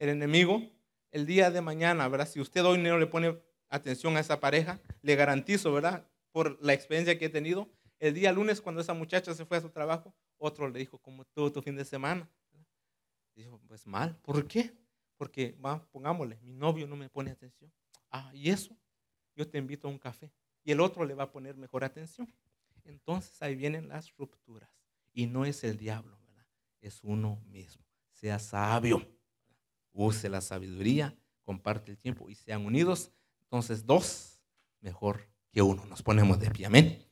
el enemigo, el día de mañana, ¿verdad? Si usted hoy no le pone atención a esa pareja, le garantizo, ¿verdad? Por la experiencia que he tenido, el día lunes cuando esa muchacha se fue a su trabajo, otro le dijo, ¿cómo estuvo tu fin de semana? Dijo, pues mal. ¿Por qué? Porque, va, pongámosle, mi novio no me pone atención. Ah, ¿y eso? Yo te invito a un café. Y el otro le va a poner mejor atención. Entonces ahí vienen las rupturas. Y no es el diablo, ¿verdad? Es uno mismo. Sea sabio. Use la sabiduría, comparte el tiempo y sean unidos. Entonces, dos, mejor que uno. Nos ponemos de pie. Amén.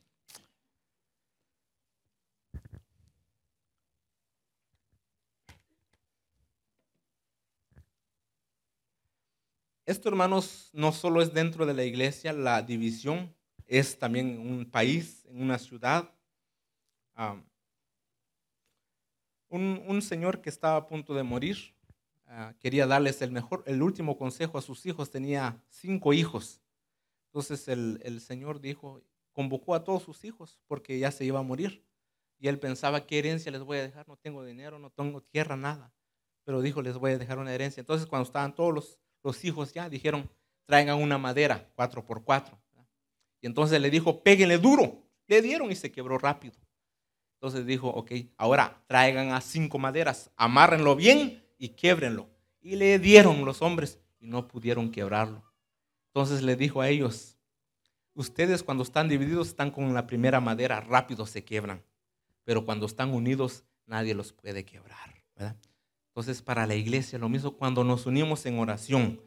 Esto, hermanos, no solo es dentro de la iglesia, la división es también en un país, en una ciudad. Ah, un, un señor que estaba a punto de morir ah, quería darles el mejor, el último consejo a sus hijos. Tenía cinco hijos. Entonces el, el señor dijo, convocó a todos sus hijos porque ya se iba a morir. Y él pensaba, ¿qué herencia les voy a dejar? No tengo dinero, no tengo tierra, nada. Pero dijo, les voy a dejar una herencia. Entonces cuando estaban todos los, los hijos ya, dijeron, traigan una madera, cuatro por cuatro. Y entonces le dijo, péguenle duro. Le dieron y se quebró rápido. Entonces dijo, ok, ahora traigan a cinco maderas, amárrenlo bien y quiebrenlo. Y le dieron los hombres y no pudieron quebrarlo. Entonces le dijo a ellos, ustedes cuando están divididos están con la primera madera, rápido se quiebran. Pero cuando están unidos, nadie los puede quebrar. Entonces para la iglesia lo mismo cuando nos unimos en oración.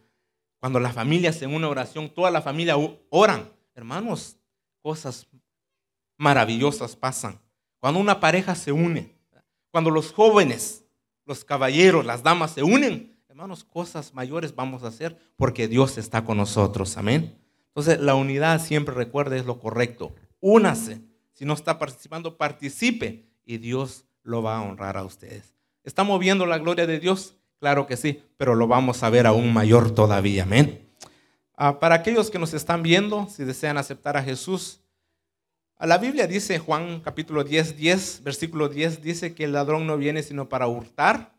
Cuando la familia se une en oración, toda la familia oran. Hermanos, cosas maravillosas pasan. Cuando una pareja se une, cuando los jóvenes, los caballeros, las damas se unen, hermanos, cosas mayores vamos a hacer porque Dios está con nosotros. Amén. Entonces, la unidad siempre recuerde es lo correcto. Únase. Si no está participando, participe y Dios lo va a honrar a ustedes. ¿Estamos viendo la gloria de Dios? Claro que sí, pero lo vamos a ver aún mayor todavía. Amén. Uh, para aquellos que nos están viendo, si desean aceptar a Jesús, la Biblia dice, Juan capítulo 10, 10, versículo 10, dice que el ladrón no viene sino para hurtar,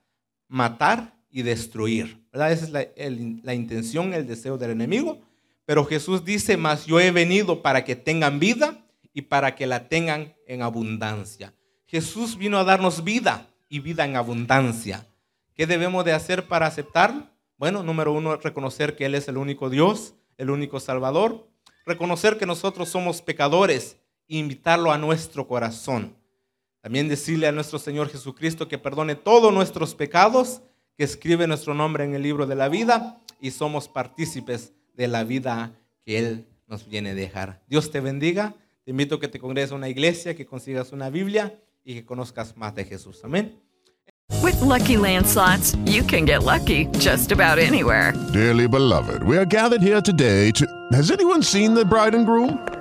matar y destruir. Esa es la intención, el deseo del enemigo. Pero Jesús dice, mas yo he venido para que tengan vida y para que la tengan en abundancia. Jesús vino a darnos vida y vida en abundancia. ¿Qué debemos de hacer para aceptarlo? Bueno, número uno, reconocer que Él es el único Dios, el único Salvador. Reconocer que nosotros somos pecadores e invitarlo a nuestro corazón. También decirle a nuestro Señor Jesucristo que perdone todos nuestros pecados, que escribe nuestro nombre en el libro de la vida y somos partícipes de la vida que Él nos viene a dejar. Dios te bendiga. Te invito a que te congregues a una iglesia, que consigas una Biblia y que conozcas más de Jesús. Amén. With Lucky Land slots, you can get lucky just about anywhere. Dearly beloved, we are gathered here today to. Has anyone seen the bride and groom?